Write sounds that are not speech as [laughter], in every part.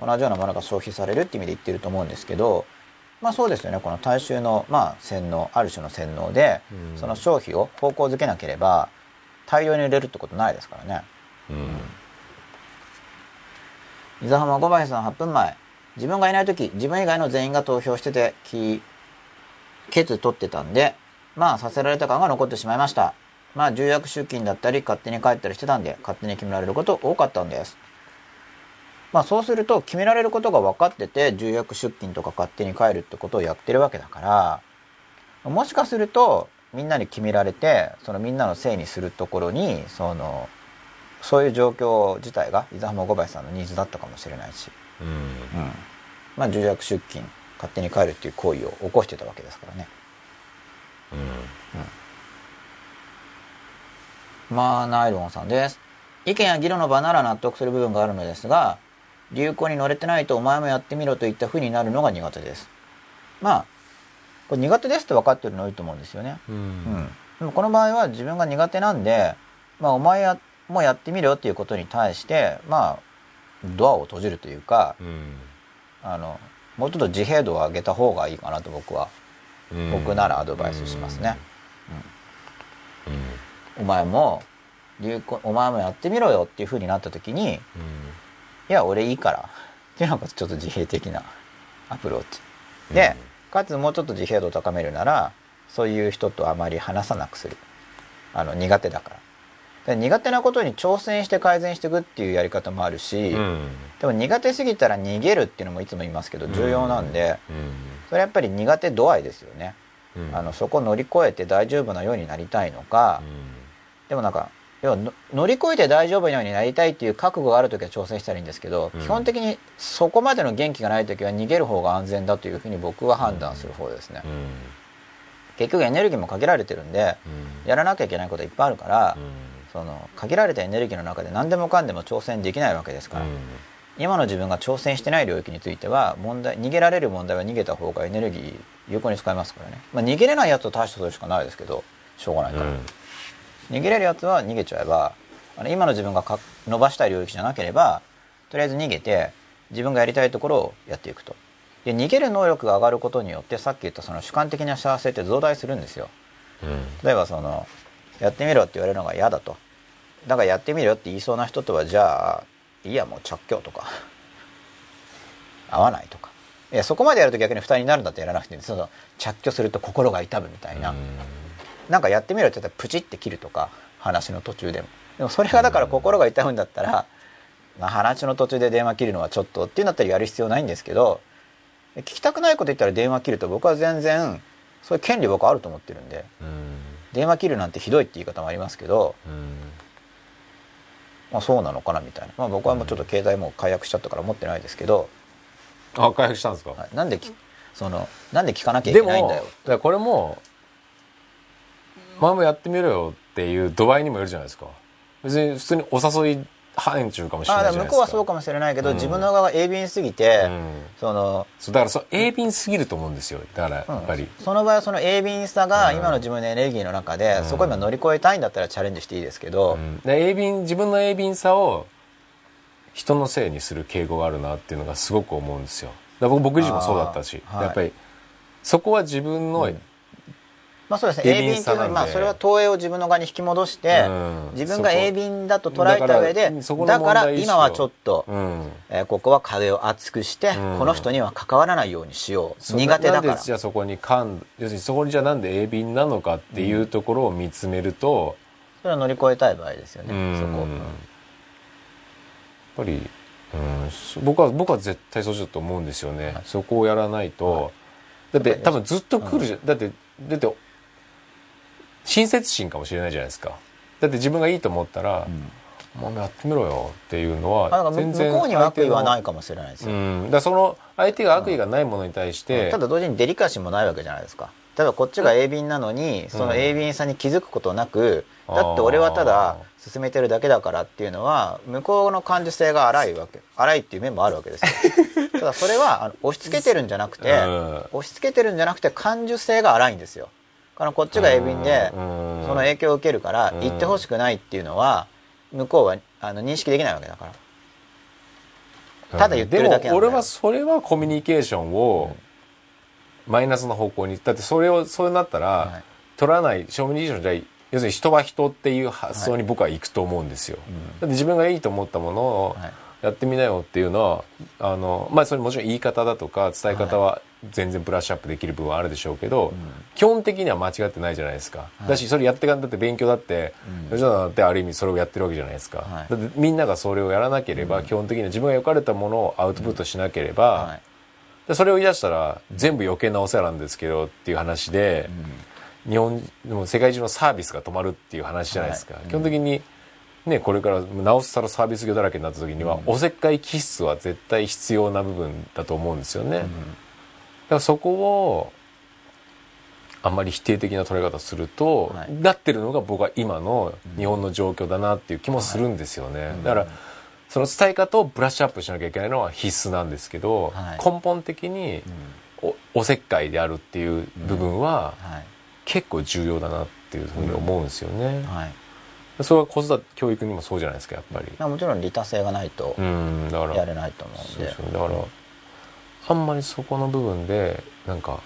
同じようなものが消費されるって意味で言ってると思うんですけどまあそうですよね。この大衆のまあ洗脳ある種の洗脳で、うん。その消費を方向づけなければ大量に売れるってことないですからね。うん。伊沢浜小林さん8分前。自分がいない時自分以外の全員が投票しててきケツ取ってたんでまあさせられた感が残ってしまいました。まあ重役出勤だったり勝手に帰ったりしてたんで勝手に決められること多かったんですまあそうすると決められることが分かってて重役出勤とか勝手に帰るってことをやってるわけだからもしかするとみんなに決められてそのみんなのせいにするところにそのそういう状況自体が伊沢浜小林さんのニーズだったかもしれないし、うん。うん、まあ重役出勤勝手に帰るっていう行為を起こしてたわけですからね。まあナイロンさんです。意見や議論の場なら納得する部分があるのですが流行に乗れてないとお前もやってみろといったふうになるのが苦手です。まあこれ苦手ですって分かってるのはいいと思うんですよね。うん。うん、でもこの場合は自分が苦手なんで、まあ、お前やもうやってみろっていうことに対してまあドアを閉じるというかうん。あのもうちょっと自閉度を上げた方がいいかなと僕はうん。僕ならアドバイスしますね、うん。お前も流行お前もやってみろよっていうふうになった時にいうんや俺いいから。っていうのがちょっと自閉的なアプローチ。で、かつもうちょっと自閉度を高めるならそういう人とあまり話さなくする。あの苦手だから。で苦手なことに挑戦して改善していくっていうやり方もあるし、うん。でも苦手すぎたら逃げるっていうのもいつも言いますけど重要なんで、うん。それやっぱり苦手度合いですよね、うん。あのそこを乗り越えて大丈夫なようになりたいのか、でもなんか要はの乗り越えて大丈夫なようになりたいっていう覚悟がある時は挑戦したらいいんですけど、うん。基本的にそこまでの元気がない時は逃げる方が安全だというふうに僕は判断する方ですね、うん。結局エネルギーも限られてるんでうん。やらなきゃいけないこといっぱいあるから、うん。その限られたエネルギーの中で何でもかんでも挑戦できないわけですから、今の自分が挑戦してない領域については問題逃げられる問題は逃げた方がエネルギー有効に使えますからね、まあ、逃げれないやつは対処するしかないですけどしょうがないから、逃げれるやつは逃げちゃえばあの今の自分がか伸ばしたい領域じゃなければとりあえず逃げて自分がやりたいところをやっていくと。で逃げる能力が上がることによってさっき言ったその主観的な幸せって増大するんですよ。例えばそのやってみろって言われるのが嫌だと。だからやってみろって言いそうな人とはじゃあいいやもう着去とか。合わないとか。いやそこまでやると逆に負担になるんだってやらなくてその着去すると心が痛むみたいな、なんかやってみろって言ったらプチって切るとか話の途中でも。でもそれがだから心が痛むんだったら、まあ、話の途中で電話切るのはちょっとっていうんだったらやる必要ないんですけど聞きたくないこと言ったら電話切ると僕は全然そういう権利僕はあると思ってるんで電話切るなんてひどいって言い方もありますけど、まあ、そうなのかなみたいな、まあ、僕はもうちょっと携帯もう解約しちゃったから持ってないですけど、あ回復したんですか？はい。なんできそのなんで聞かなきゃいけないんだよ。これも前もやってみろよっていう度合いにもよるじゃないですか。別に普通にお誘い範疇かもしれないじ向こうはそうかもしれないけど、うん。自分の側が鋭敏すぎて、うん。そのだからそう鋭敏すぎると思うんですよだからやっぱり、その場合はその鋭敏さがうん。今の自分のエネルギーの中で、うん。そこ今乗り越えたいんだったらチャレンジしていいですけど、鋭敏自分の鋭敏さを人のせいにする傾向があるなっていうのがすごく思うんですよ。だから僕僕自身もそうだったし、はい。やっぱりそこは自分の、うんまあそうですね。鋭鋭敏っていうのは、まあ、それは投影を自分の側に引き戻して、うん。自分が鋭敏だと捉えた上でだから今はちょっと、うん。えーここは壁を厚くして、うん。この人には関わらないようにしよう。苦手だから。なんでじゃあそこに感要するにそこにじゃあなんで鋭敏なのかっていうところを見つめると、それは乗り越えたい場合ですよね、うん。そこ、うんやっぱり、うん、そ僕は僕は絶対そうだと思うんですよね、そこをやらないと、だって多分ずっと来るじゃん、だってだって親切心かもしれないじゃないですか。だって自分がいいと思ったら「もうやってみろよ」っていうのは全然向こうには悪意はないかかもしれないですよ、うん、だその相手が悪意がないものに対して、ただ同時にデリカシーもないわけじゃないですか。例えばこっちが鋭敏なのにその鋭敏さに気づくことなく、うんだって俺はただ進めてるだけだからっていうのは向こうの感受性が荒いわけ。荒いっていう面もあるわけですよ。[laughs] ただそれはあの押し付けてるんじゃなくて、うん。押し付けてるんじゃなくて感受性が荒いんですよ。だからこっちが鋭敏でうん。その影響を受けるからうん。言ってほしくないっていうのは向こうはあの認識できないわけだから。ただ言ってるだけなんだよ。でも俺はそれはコミュニケーションをマイナスの方向にだってそれをそうなったら、はい。取らないコミュニケーションじゃ要するに人は人っていう発想に僕は行くと思うんですよ、だって自分がいいと思ったものをはい。やってみなよっていうのはあのまあそれもちろん言い方だとか伝え方は全然ブラッシュアップできる部分はあるでしょうけど、基本的には間違ってないじゃないですか、だしそれやってかんだって勉強だって、吉田だってある意味それをやってるわけじゃないですか、はい。だってみんながそれをやらなければ、基本的には自分が良かれたものをアウトプットしなければ、はい。でそれを言い出したら全部余計なお世話なんですけどっていう話で、日本でも世界中のサービスが止まるっていう話じゃないですか、はい。基本的にねこれからなおさらサービス業だらけになった時には、おせっかい気質は絶対必要な部分だと思うんですよね、だからそこをあんまり否定的な捉え方すると、はい。なってるのが僕は今の日本の状況だなっていう気もするんですよね、だからその伝え方をブラッシュアップしなきゃいけないのは必須なんですけど、はい。根本的におおせっかいであるっていう部分ははい。結構重要だなっていうふうに思うんですよね、はい。それは子育て教育にもそうじゃないですかやっぱり。まあもちろん利他性がないとやれないと思うんで。そうだからあんまりそこの部分でなんか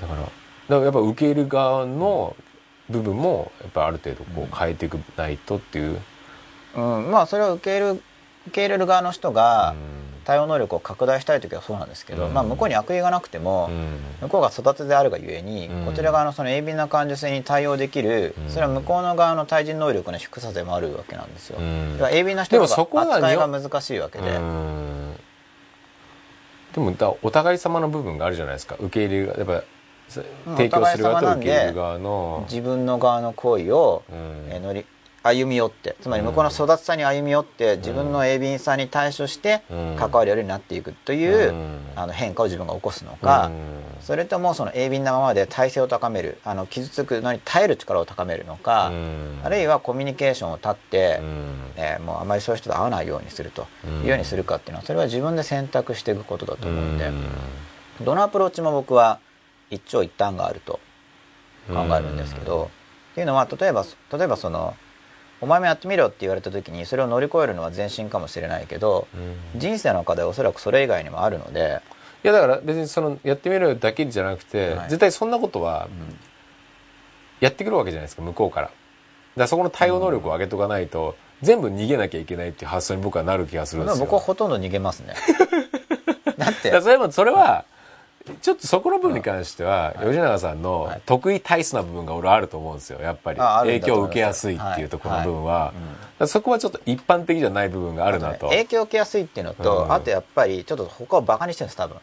だからだからやっぱ受け入れる側の部分もやっぱある程度こう変えていくないとっていう、うん、まあそれを受け入れる受け入れる側の人が対応能力を拡大したい時はそうなんですけど、うん。まあ、向こうに悪意がなくても、うん。向こうが育てであるがゆえに、うん。こちら側のその鋭敏な感受性に対応できる、うん。それは向こうの側の対人能力の低さでもあるわけなんですよ。うん。だから鋭敏な人は扱いが難しいわけで、うんでもだお互い様の部分があるじゃないですか。受け入れるやっぱうん提供する側と受け入れる側の。自分の側の行為を、うん。えー乗り歩み寄ってつまり向こうの育てさに歩み寄って自分の鋭敏さに対処してうん。関わるようになっていくという、うん。あの変化を自分が起こすのか、うん。それともその鋭敏なままで体制を高めるあの傷つくのに耐える力を高めるのか、うん。あるいはコミュニケーションを立って、うん。えーもうあまりそういう人と会わないようにするとうん。いうようにするかっていうのはそれは自分で選択していくことだと思うんで、うん。どのアプローチも僕は一長一短があると考えるんですけど、っていうのは例えば例えばその「お前もやってみろ」って言われた時にそれを乗り越えるのは前進かもしれないけど、うん。人生の課題はおそらくそれ以外にもあるので、いやだから別にそのやってみるだけじゃなくて、はい。絶対そんなことはやってくるわけじゃないですか向こうから。だからそこの対応能力を上げとかないと、全部逃げなきゃいけないっていう発想に僕はなる気がするんですよ。僕はほとんど逃げますね。[laughs] だって。それもそれはちょっとそこの部分に関しては、吉永さんのはい。得意体質な部分が俺あると思うんですよやっぱり。影響を受けやすいっていうところの部分は、そこはちょっと一般的じゃない部分があるなと、影響を受けやすいっていうのと、うん。あとやっぱりちょっと他をバカにしてるんです多分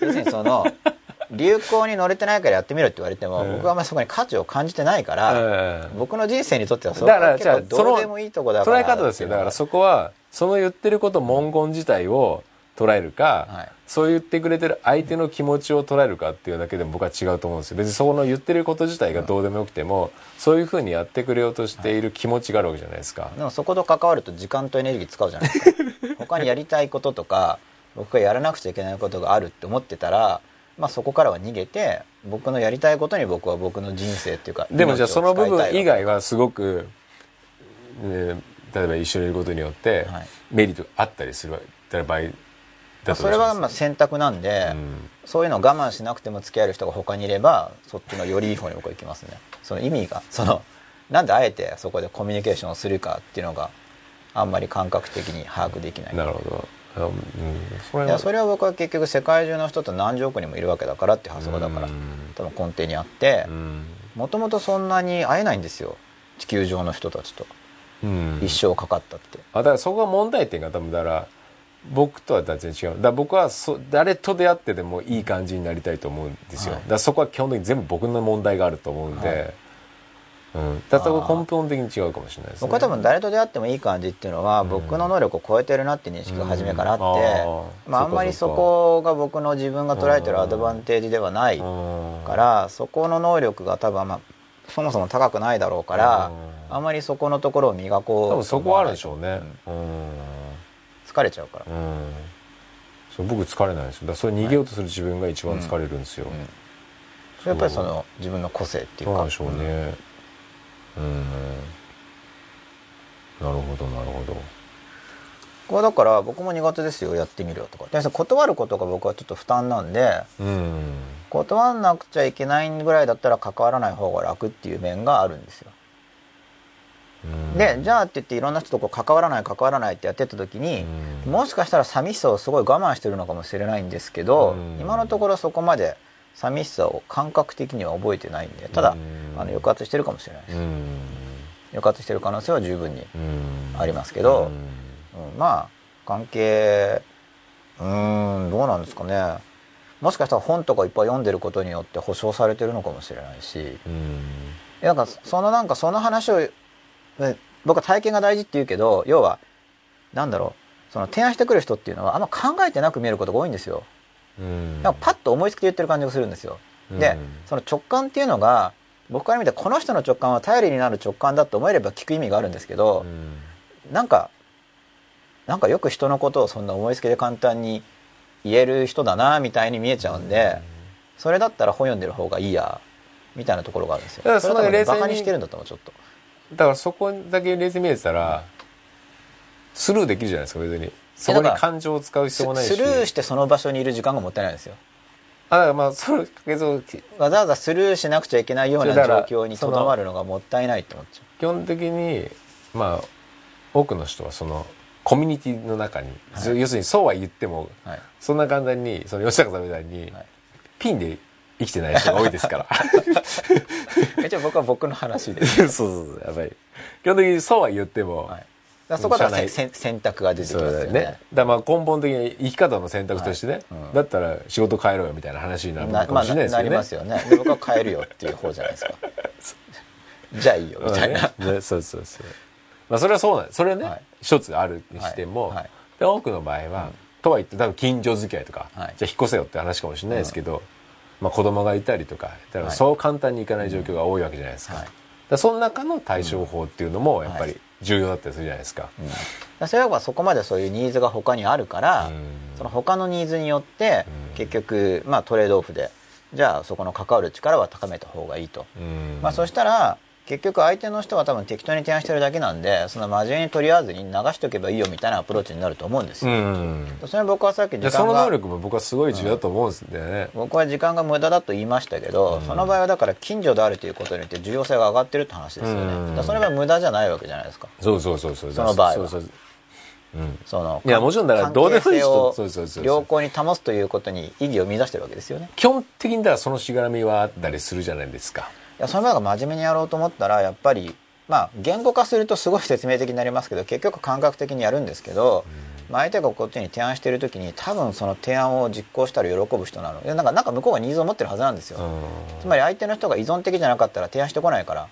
要するにその [laughs] 流行に乗れてないからやってみろって言われても、うん。僕はあんまりそこに価値を感じてないから、ええ。僕の人生にとってはそこだからは結構どうでもいいとこだから捉え方ですよ。だからそこはその言ってること文言自体を捉えるか、はい。そう言ってくれてる相手の気持ちを捉えるかっていうだけでも僕は違うと思うんですよ。別にそこの言ってること自体がどうでもよくても、そういうふうにやってくれようとしている気持ちがあるわけじゃないですか、でもそこと関わると時間とエネルギー使うじゃないですか。[laughs] 他にやりたいこととか僕がやらなくちゃいけないことがあるって思ってたら、まあ、そこからは逃げて僕のやりたいことに僕は僕の人生っていうかでもじゃあその部分以外ははすごく、ね例えば一緒にいることによってはい。メリットがあったりする場合それはまあ選択なんで、うん。そういうのを我慢しなくても付き合える人が他にいればそっちのよりいい方に僕は行きますね。その意味がそのなんであえてそこでコミュニケーションをするかっていうのがあんまり感覚的に把握できない。なるほど。あうん。それいやそれは僕は結局世界中の人と何十億人もいるわけだからっていう発想だからうん。多分根底にあってうん。もともとそんなに会えないんですよ。地球上の人たちと。うん。一生かかったって、あだからそこが問題点が多分だから僕とは全然違う。だ僕はそ誰と出会ってでもいい感じになりたいと思うんですよ、はい。だそこは基本的に全部僕の問題があると思うんで、はい。うん、だからそこ根本的に違うかもしれないですね。僕は多分誰と出会ってもいい感じっていうのは、うん。僕の能力を超えてるなって認識が初めからあって、うん。あー。まあ、あんまりそこが僕の自分が捉えてるアドバンテージではないうん。からそこの能力が多分まあそもそも高くないだろうからうん。あんまりそこのところを磨こう多分そこはあるでしょうね。うん。うん、疲れちゃうから、うん。そう僕疲れないですよ。だからそれ逃げようとする自分が一番疲れるんですよ、うんそれやっぱりその自分の個性っていうか。でしょうね。うん。なるほどなるほど。これだから僕も苦手ですよやってみるよとか。で断ることが僕はちょっと負担なんでうん。断んなくちゃいけないぐらいだったら関わらない方が楽っていう面があるんですよ。うんでじゃあって言っていろんな人とこう関わらない関わらないってやってった時にうん。もしかしたら寂しさをすごい我慢してるのかもしれないんですけどうん。今のところそこまで寂しさを感覚的には覚えてないんでただうんあの抑圧してるかもしれないです。うん。抑圧してる可能性は十分にうん。ありますけどうん。うん。まあ関係うーんどうなんですかね。もしかしたら本とかいっぱい読んでることによって保証されてるのかもしれないし。うん。なんかそのなんかその話をね僕は体験が大事って言うけど要はなんだろうその提案してくる人っていうのはあんま考えてなく見えることが多いんですよ。うん。なんかパッと思いつきで言ってる感じがするんですよ。でうん。その直感っていうのが僕から見てこの人の直感は頼りになる直感だと思えれば聞く意味があるんですけど、うん。なんかなんかよく人のことをそんな思いつきで簡単に言える人だなみたいに見えちゃうんで、それだったら本読んでる方がいいやみたいなところがあるんですよ。そのれ多分バカにしてるんだと思うちょっとだからそこだけ冷静に見えてたらスルーできるじゃないですか別に。そこに感情を使う必要もないし。スルーしてその場所にいる時間がもったいないんですよ。あだからまあそれけどわざわざスルーしなくちゃいけないような状況にとどまるのがもったいないって思っちゃ基本的にまあ多くの人はそのコミュニティの中に、はい。要するにそうは言ってもう、はい、そんな簡単にその吉高さんみたいに、はい。ピンで生きてない人が多いですから。[laughs] 一応僕は僕の話で、[laughs] そうそうそうやっぱり基本的にそうは言っても、はい、だからそこでしゃあないせ選択が出てきますよね。だよね。だからまあ根本的に生き方の選択としてね、はいうん。だったら仕事変えろよみたいな話になるかもしれないですなけどね、りますよね。で僕は変えるよっていう方じゃないですか。[laughs] じゃあいいよみたいな、うんねねそうそうそう。まあそれはそうなんですそれはね、はい。一つあるにしても、はい。はい。で多くの場合は、とはいって多分近所付き合いとか、はい。じゃあ引っ越せよって話かもしれないですけど、まあ子供がいたりとかだからはい。そう簡単にいかない状況が多いわけじゃないですか,、はい。だその中の対処法っていうのもやっぱり重要だったりするじゃないですか、うん。だからそれはそこまでそういうニーズが他にあるから、うんその他のニーズによってうん結局、まあ、トレードオフでじゃあそこの関わる力は高めた方がいいと、うんまあ、そしたら結局相手の人は多分適当に提案してるだけなんでその真面目に取り合わずに流しておけばいいよみたいなアプローチになると思うんですうよ、ん。それ僕はさっきでその時間が能力も僕はすごい重要だと思うんですよね、僕は時間が無駄だと言いましたけど、うん。その場合はだから近所であるということによって重要性が上がってるって話ですよね、うん。それは無駄じゃないわけじゃないですか。そうそうそうそう。その場合は。そうそうう。ん。そのいやもちろんだからどうでもいいをそうそうそうそう。良好に保つということに意義を見出してるわけですよね。基本的にだからそのしがらみはあったりするじゃないですか。いやその場合が真面目にやろうと思ったらやっぱりまあ言語化するとすごい説明的になりますけど結局感覚的にやるんですけど、まあ、相手がこっちに提案してる時に多分その提案を実行したら喜ぶ人なの。でなんかなんか向こうがニーズを持ってるはずなんですよ、つまり相手の人が依存的じゃなかったら提案してこないから。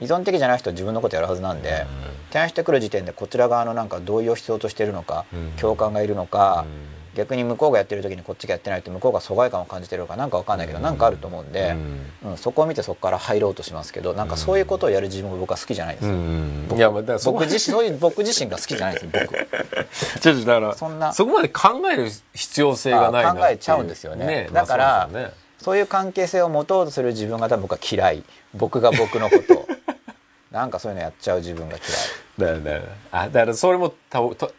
依存的じゃない人は自分のことやるはずなんで、提案してくる時点でこちら側のなんか同意を必要としているのか、うん。共感がいるのか、うん逆に向こうがやってる時にこっちがやってないと向こうが疎外感を感じてるのかなんかわかんないけど、なんかあると思うんで、うん。そこを見てそこから入ろうとしますけどなんかそういうことをやる自分が僕は好きじゃないです、僕自身そういう僕自身が好きじゃないです僕。[laughs] ちょっとだからそんなそこまで考える必要性がないな考えちゃうんですよね。まあだからそうですよね。そういう関係性を持とうとする自分が多分僕は嫌い。僕が僕のことを。[laughs] なんかそういうのやっちゃう自分が嫌い。だあだからそれもたと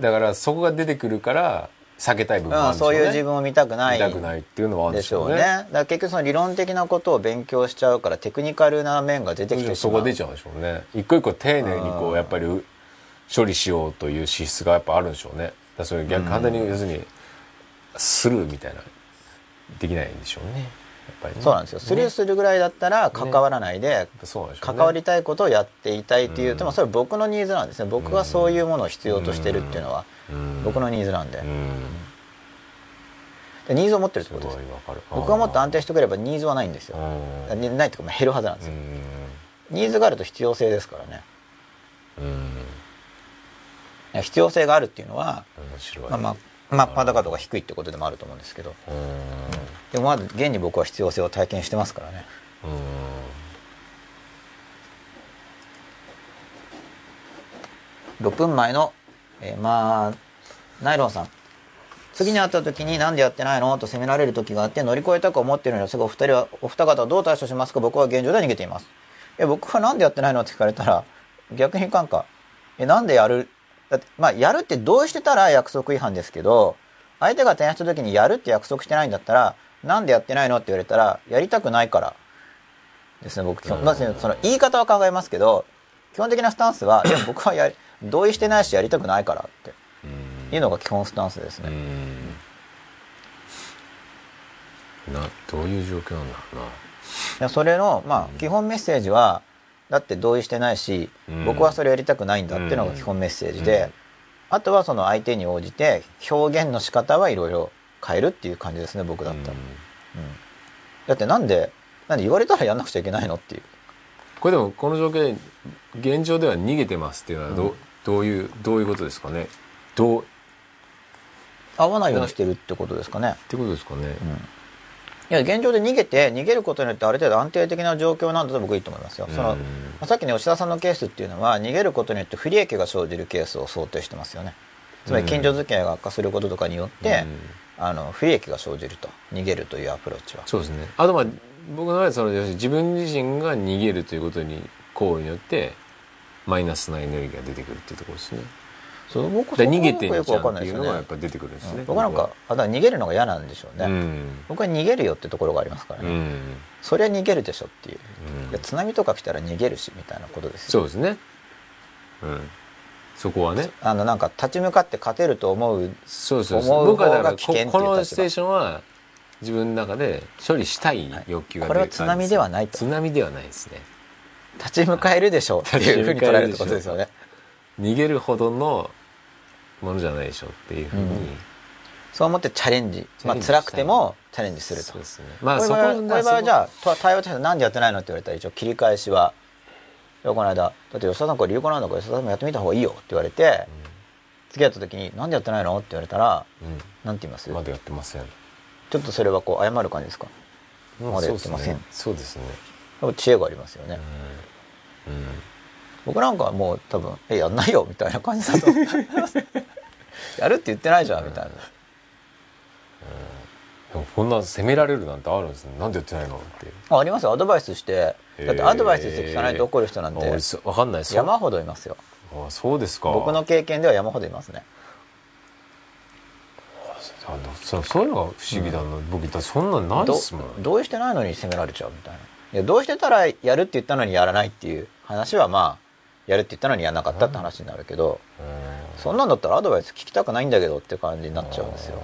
だからそこが出てくるから避けたい部分もあるんでしょうね。いう自分を見たくない。見たくないっていうのはあるんでしょうね。ね。だから結局その理論的なことを勉強しちゃうからテクニカルな面が出てきてしまそこ出ちゃうんでしょうね。一個一個丁寧にこうやっぱりう処理しようという資質がやっぱあるんでしょうね。だからそれ逆簡単に要するにスルーみたいなできないんでしょうねぱりね。そうなんですよ。スルーねするぐらいだったら関わらないで、関わりたいことをやっていたいっていう、うん。でもそれ僕のニーズなんですね。僕がそういうものを必要としてるっていうのはうん。僕のニーズなんで,、ニーズを持ってるってことです。僕がもっと安定してくればニーズはないんですよ、ないっていうかまあ減るはずなんですよ、うん。ニーズがあると必要性ですからね。必要性があるっていうのは、面白い。まあまあまあパダカ度が低いってことでもあると思うんですけど。うん。でもまだ現に僕は必要性を体験してますからね。6分前の、えーまあナイロンさん。次に会った時に何でやってないの？と責められる時があって乗り越えたく思っているのですがお二人はお二方はどう対処しますか？僕は現状では逃げています。え僕は何でやってないの？って聞かれたら逆になんかえなんでやるだってまあやるって同意してたら約束違反ですけど相手が提案した時にやるって約束してないんだったらなんでやってないのって言われたらやりたくないから。ですね僕基本まずその言い方は考えますけど基本的なスタンスはいや僕はやり同意してないしやりたくないからって。いうのが基本スタンスですね。などういう状況なんだろうな。いやそれのまあ基本メッセージはだって同意してないしうん。僕はそれやりたくないんだっていうのが基本メッセージであとはその相手に応じて表現の仕方はいろいろ変えるっていう感じですね僕だったら、うん。だってなんでなんで言われたらやんなくちゃいけないのっていう。これでもこの状況で現状では逃げてますっていうのはど,、うどういうどういうことですかね？どう？っ合わないようにしてるってことですかね。てことですかね、いや現状で逃げて逃げることによってある程度安定的な状況なんだと僕はいいと思いますよ、そのさっきの吉田さんのケースっていうのは逃げることによって不利益が生じるケースを想定してますよね。つまり近所付き合いが悪化することとかによって、あの不利益が生じると。逃げるというアプローチは。そうですね。あとまあ僕の場合はその自分自身が逃げるということに行為によってマイナスなエネルギーが出てくるっていうところですねそう僕で逃げてんじゃんっていうのがやっぱ出てくるんですね、うん。僕なんかあだ逃げるのが嫌なんでしょうね、うん。僕は逃げるよってところがありますからね、うん、それは逃げるでしょっていう、うん。津波とか来たら逃げるしみたいなことですよ。そうですね。うん。そこはね。あのなんか立ち向かって勝てると思うそうそうです思う僕はだからここのステーションは自分の中で処理したい欲求がこれは津波ではないと。津波ではないですね。立ち向かえるでしょうっていうふうに捉えるってことですよね。逃げるほどのものじゃないでしょっていうふうに、うん。そう思ってチャレンジ。まあ辛くてもチャレンジすると。そうですね。まあこそここれはじゃあ対応としてなんでやってないのって言われたら一応切り返しはこの間。だって吉田さんこれ流行なんだから吉田さんもやってみた方がいいよって言われて、次やった時になんでやってないの？って言われたらこ、うん。なんて言います、まだやってません。ちょっとそれはこう謝る感じですか？うんまだやってません。そうですね。知恵がありますよね、うん、うん。僕なんかはもう多分「えやんないよ」みたいな感じだと思いますやるって言ってないじゃんみたいな、でもこんな責められるなんてあるんですね。なんでやってないのって。あありますよ。アドバイスして。だってアドバイスして聞かないと怒る人なんて。わかんないです山ほどいますよ。あそうですか。僕の経験では山ほどいますね。あのそそういうのが不思議だな、僕だってそんなんないどっすもん。同意してないのに責められちゃうみたいな。いや同意してたらやるって言ったのにやらないっていう話はまあやるって言ったのにやらなかったって話になるけど、そんなんだったらアドバイス聞きたくないんだけどって感じになっちゃうんですよ。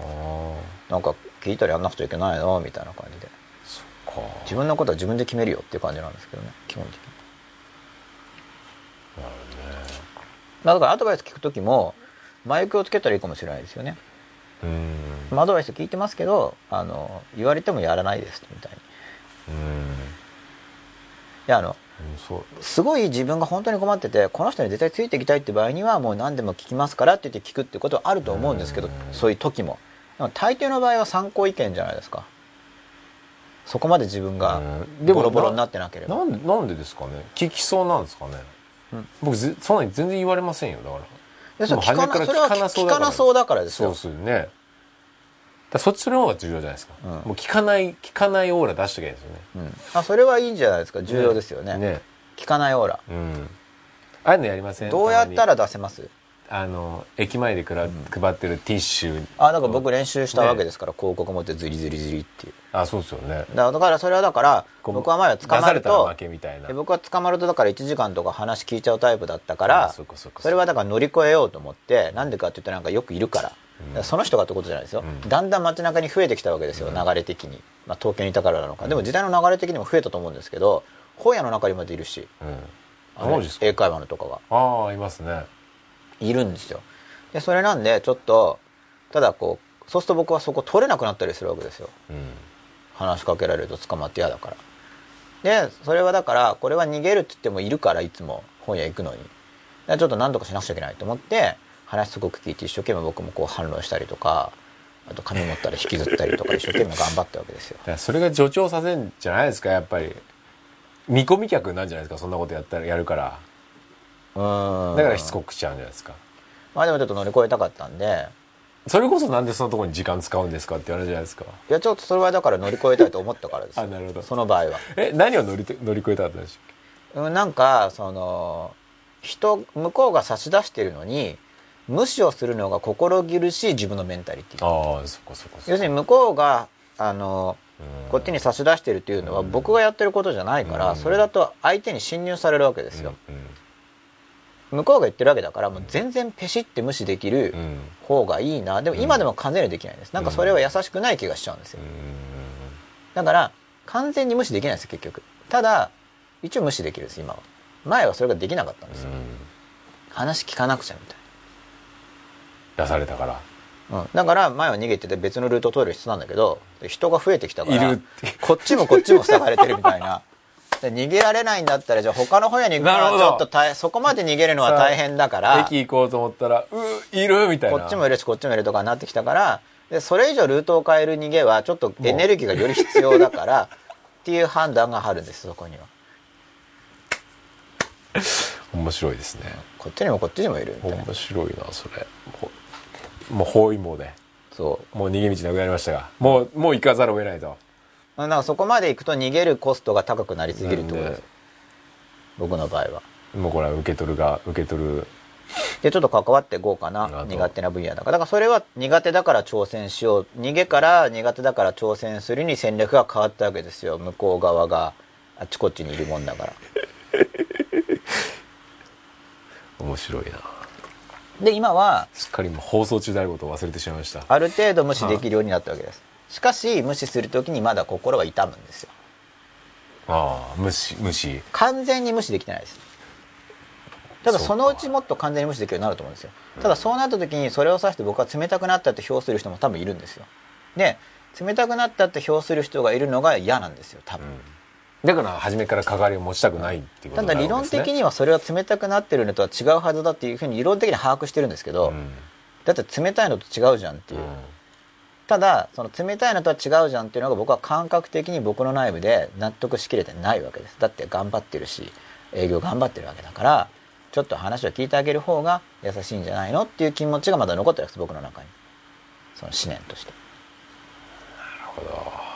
あなんか聞いたらやんなくちゃいけないのみたいな感じで。自分のことは自分で決めるよっていう感じなんですけどね基本的に。なるね。まあだからアドバイス聞く時もマイクをつけたらいいかもしれないですよね、うん。まあ、アドバイス聞いてますけどあの言われてもやらないですみたいに。いうん。やあのすごい自分が本当に困っててこの人に絶対ついていきたいって場合にはもう何でも聞きますからって言って聞くってことはあると思うんですけどうん。そういう時もでも大抵の場合は参考意見じゃないですか。そこまで自分がボロボロになってなければ。なんでなんでですかね。聞きそうなんですかね、うん。僕ぜそんなに全然言われませんよだから。でそれは聞かなそう聞だからですそうよっすよねだそっちの方が重要じゃないですか、うん。もう聞かない聞かないオーラ出しときゃいいんですよね。うん。あそれはいいんじゃないですか。重要ですよね。ね。聞かないオーラ。うん。ああいうのやりません？どうやったら出せます？あの駅前でくら、配ってるティッシュ。あだから僕練習したわけですから、広告持ってズリズリズリっていう。あそうですよね。だからそれはだから僕は前は捕まる出されたらと負けみたいな。で僕は捕まるとだから1時間とか話聞いちゃうタイプだったからそれはだから乗り越えようと思ってなんでかって言ったらなんかよくいるから,、その人がってことじゃないですよ、うん。だんだん街中に増えてきたわけですよ、流れ的に、まあ、東京にいたからなのか。でも時代の流れ的にも増えたと思うんですけど本屋の中にまでいるし。うん。あの英会話のとかが。ああいますね。いるんですよ。でそれなんでちょっとただこうそうすると僕はそこ取れなくなったりするわけですよ。うん。話しかけられると捕まって嫌だから。でそれはだからこれは逃げるって言ってもいるからいつも本屋行くのに。ちょっと何とかしなくちゃいけないと思って話すごく聞いて一生懸命僕もこう反論したりとかあと紙持ったら引きずったりとか [laughs] 一生懸命頑張ったわけですよ。それが助長させんじゃないですかやっぱり。見込み客なんじゃないですかそんなことやったらやるから。うーん。だからしつこくしちゃうんじゃないですか。まあでもちょっと乗り越えたかったんで。それこそなんでそのところに時間使うんですかって言われるじゃないですか。いやちょっとそれはだから乗り越えたいと思ったからですよ。あなるほど。その場合は。え何を乗りて乗り越えたかったんでしょうんなんかその人向こうが差し出してるのに無視をするのが心苦しい自分のメンタリティ。ああそそ要するに向こうがあのうん。こっちに差し出してるっていうのは僕がやってることじゃないからうん。それだと相手に侵入されるわけですよ。うん。向こうが言ってるわけだからもう全然ペシって無視できるうん。方がいいな。でも今でも完全にはできないです。なんかそれは優しくない気がしちゃうんですよ。だから完全に無視できないです結局。ただ一応無視できるんです今は。前はそれができなかったんですよ。うん。話聞かなくちゃみたい出されたから。な、うん、だから前は逃げてて別のルートを通る必要なんだけど人が増えてきたからいるって。こっちもこっちも塞がれてるみたいな。で逃げられないんだったらじゃあ他の本屋に行くのはちょっと大そこまで逃げるのは大変だから駅行こうと思ったらういるみたいな。こっちもいるしこっちもいるとかになってきたからでそれ以上ルートを変える逃げはちょっとエネルギーがより必要だからっていう判断があるんですそこには。面白いですね。こっちにもこっちにもいるみたいな。面白いなそれ。ほもう包囲網で。そもう逃げ道なくなりましたが。もうもう行かざるを得ないと。うなんかそこまで行くと逃げるコストが高くなりすぎるってことです。僕の場合は。もうこれは受け取るが受け取る。でちょっと関わっていこうかな。苦手な分野だから。だからそれは苦手だから挑戦しよう。逃げから苦手だから挑戦するに戦略が変わったわけですよ。向こう側が。あっちこっちにいるもんだから。[laughs] 面白いなで今はすっかりもう放送中であることを忘れてしまいました。ある程度無視できるようになったわけです。しかし無視する時にまだ心は痛むんですよ。ああ無視無視。完全に無視できてないです。ただそのうちもっと完全に無視できるようになると思うんですよ。ただそうなった時にそれを指して僕は冷たくなったって評する人も多分いるんですよ。で冷たくなったって評する人がいるのが嫌なんですよ多分、だから初めから関わりを持ちたくないっていうことただ理論的にはそれは冷たくなってるのとは違うはずだっていうふうに理論的に把握してるんですけど、うん。だって冷たいのと違うじゃんっていう、ただその冷たいのとは違うじゃんっていうのが僕は感覚的に僕の内部で納得しきれてないわけです。だって頑張ってるし営業頑張ってるわけだからちょっと話を聞いてあげる方が優しいんじゃないのっていう気持ちがまだ残ってるんです僕の中に。その思念として。なるほど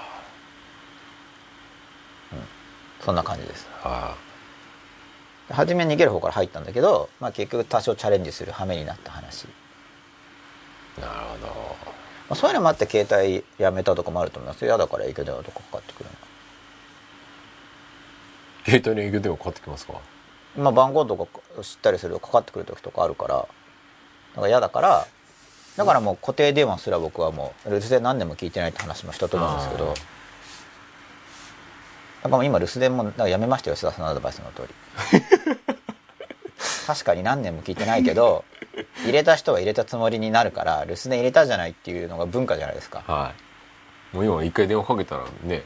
そんな感じです。あ初め逃げる方から入ったんだけど、まあ、結局多少チャレンジする羽目になった話、あなるほど。まあ、そういうのもあって携帯やめたとかもあると思いますよ。嫌だから影響電話とかかかってくる携帯の営業でもかかってきますか？のまあ番号とか知ったりするとかかってくる時とかあるから。だから嫌だからだからもう固定電話すら僕はもう留守電何年も聞いてないって話もしたと思うんですけどあーだからもう今留守電もだからやめましたよ吉田さんのアドバイスの通り。[laughs] 確かに何年も聞いてないけど入れた人は入れたつもりになるから留守電入れたじゃないっていうのが文化じゃないですか。はい。もう今一回電話かけたらね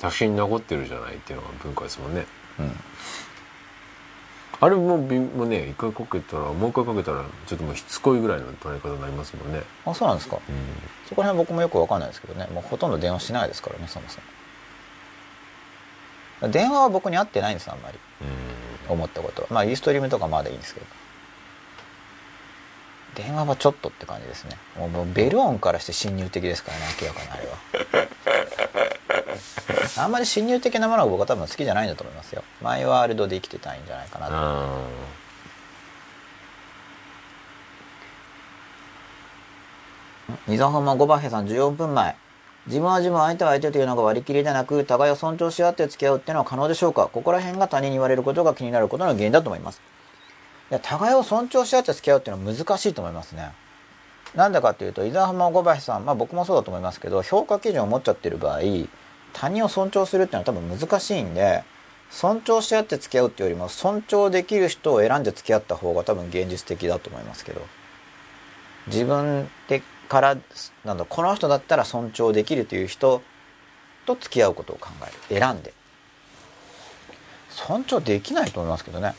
写真残ってるじゃないっていうのが文化ですもんね。うん。あれもびもうね一回かけたらもう一回かけたらちょっともうしつこいぐらいの捉え方になりますもんね。あそうなんですか。うん。そこら辺僕もよくわかんないですけどね。もうほとんど電話しないですからねそもそも電話は僕に合ってないんですあんまり。思ったことは。まあユーストリームとかまだいいんですけど。電話はちょっとって感じですね。もうベル音からして侵入的ですからね明らかにあれは。[laughs] あんまり侵入的なものが僕は多分好きじゃないんだと思いますよ。マイワールドで生きてたいんじゃないかなと。あ二座本間五番平さん14分前自分は自分相手は相手というのが割り切りでなく互いを尊重し合って付き合うっていうのは可能でしょうか？ここら辺が他人に言われることが気になることの原因だと思います。いや互いを尊重し合って付き合うっていうのは難しいと思いますね。なんでかっていうと伊沢浜五林さんまあ僕もそうだと思いますけど評価基準を持っちゃってる場合他人を尊重するっていうのは多分難しいんで尊重し合って付き合うっていうよりも尊重できる人を選んで付き合った方が多分現実的だと思いますけど。自分からなんだこの人だったら尊重できるという人と付き合うことを考える。選んで。尊重できないと思いますけどね。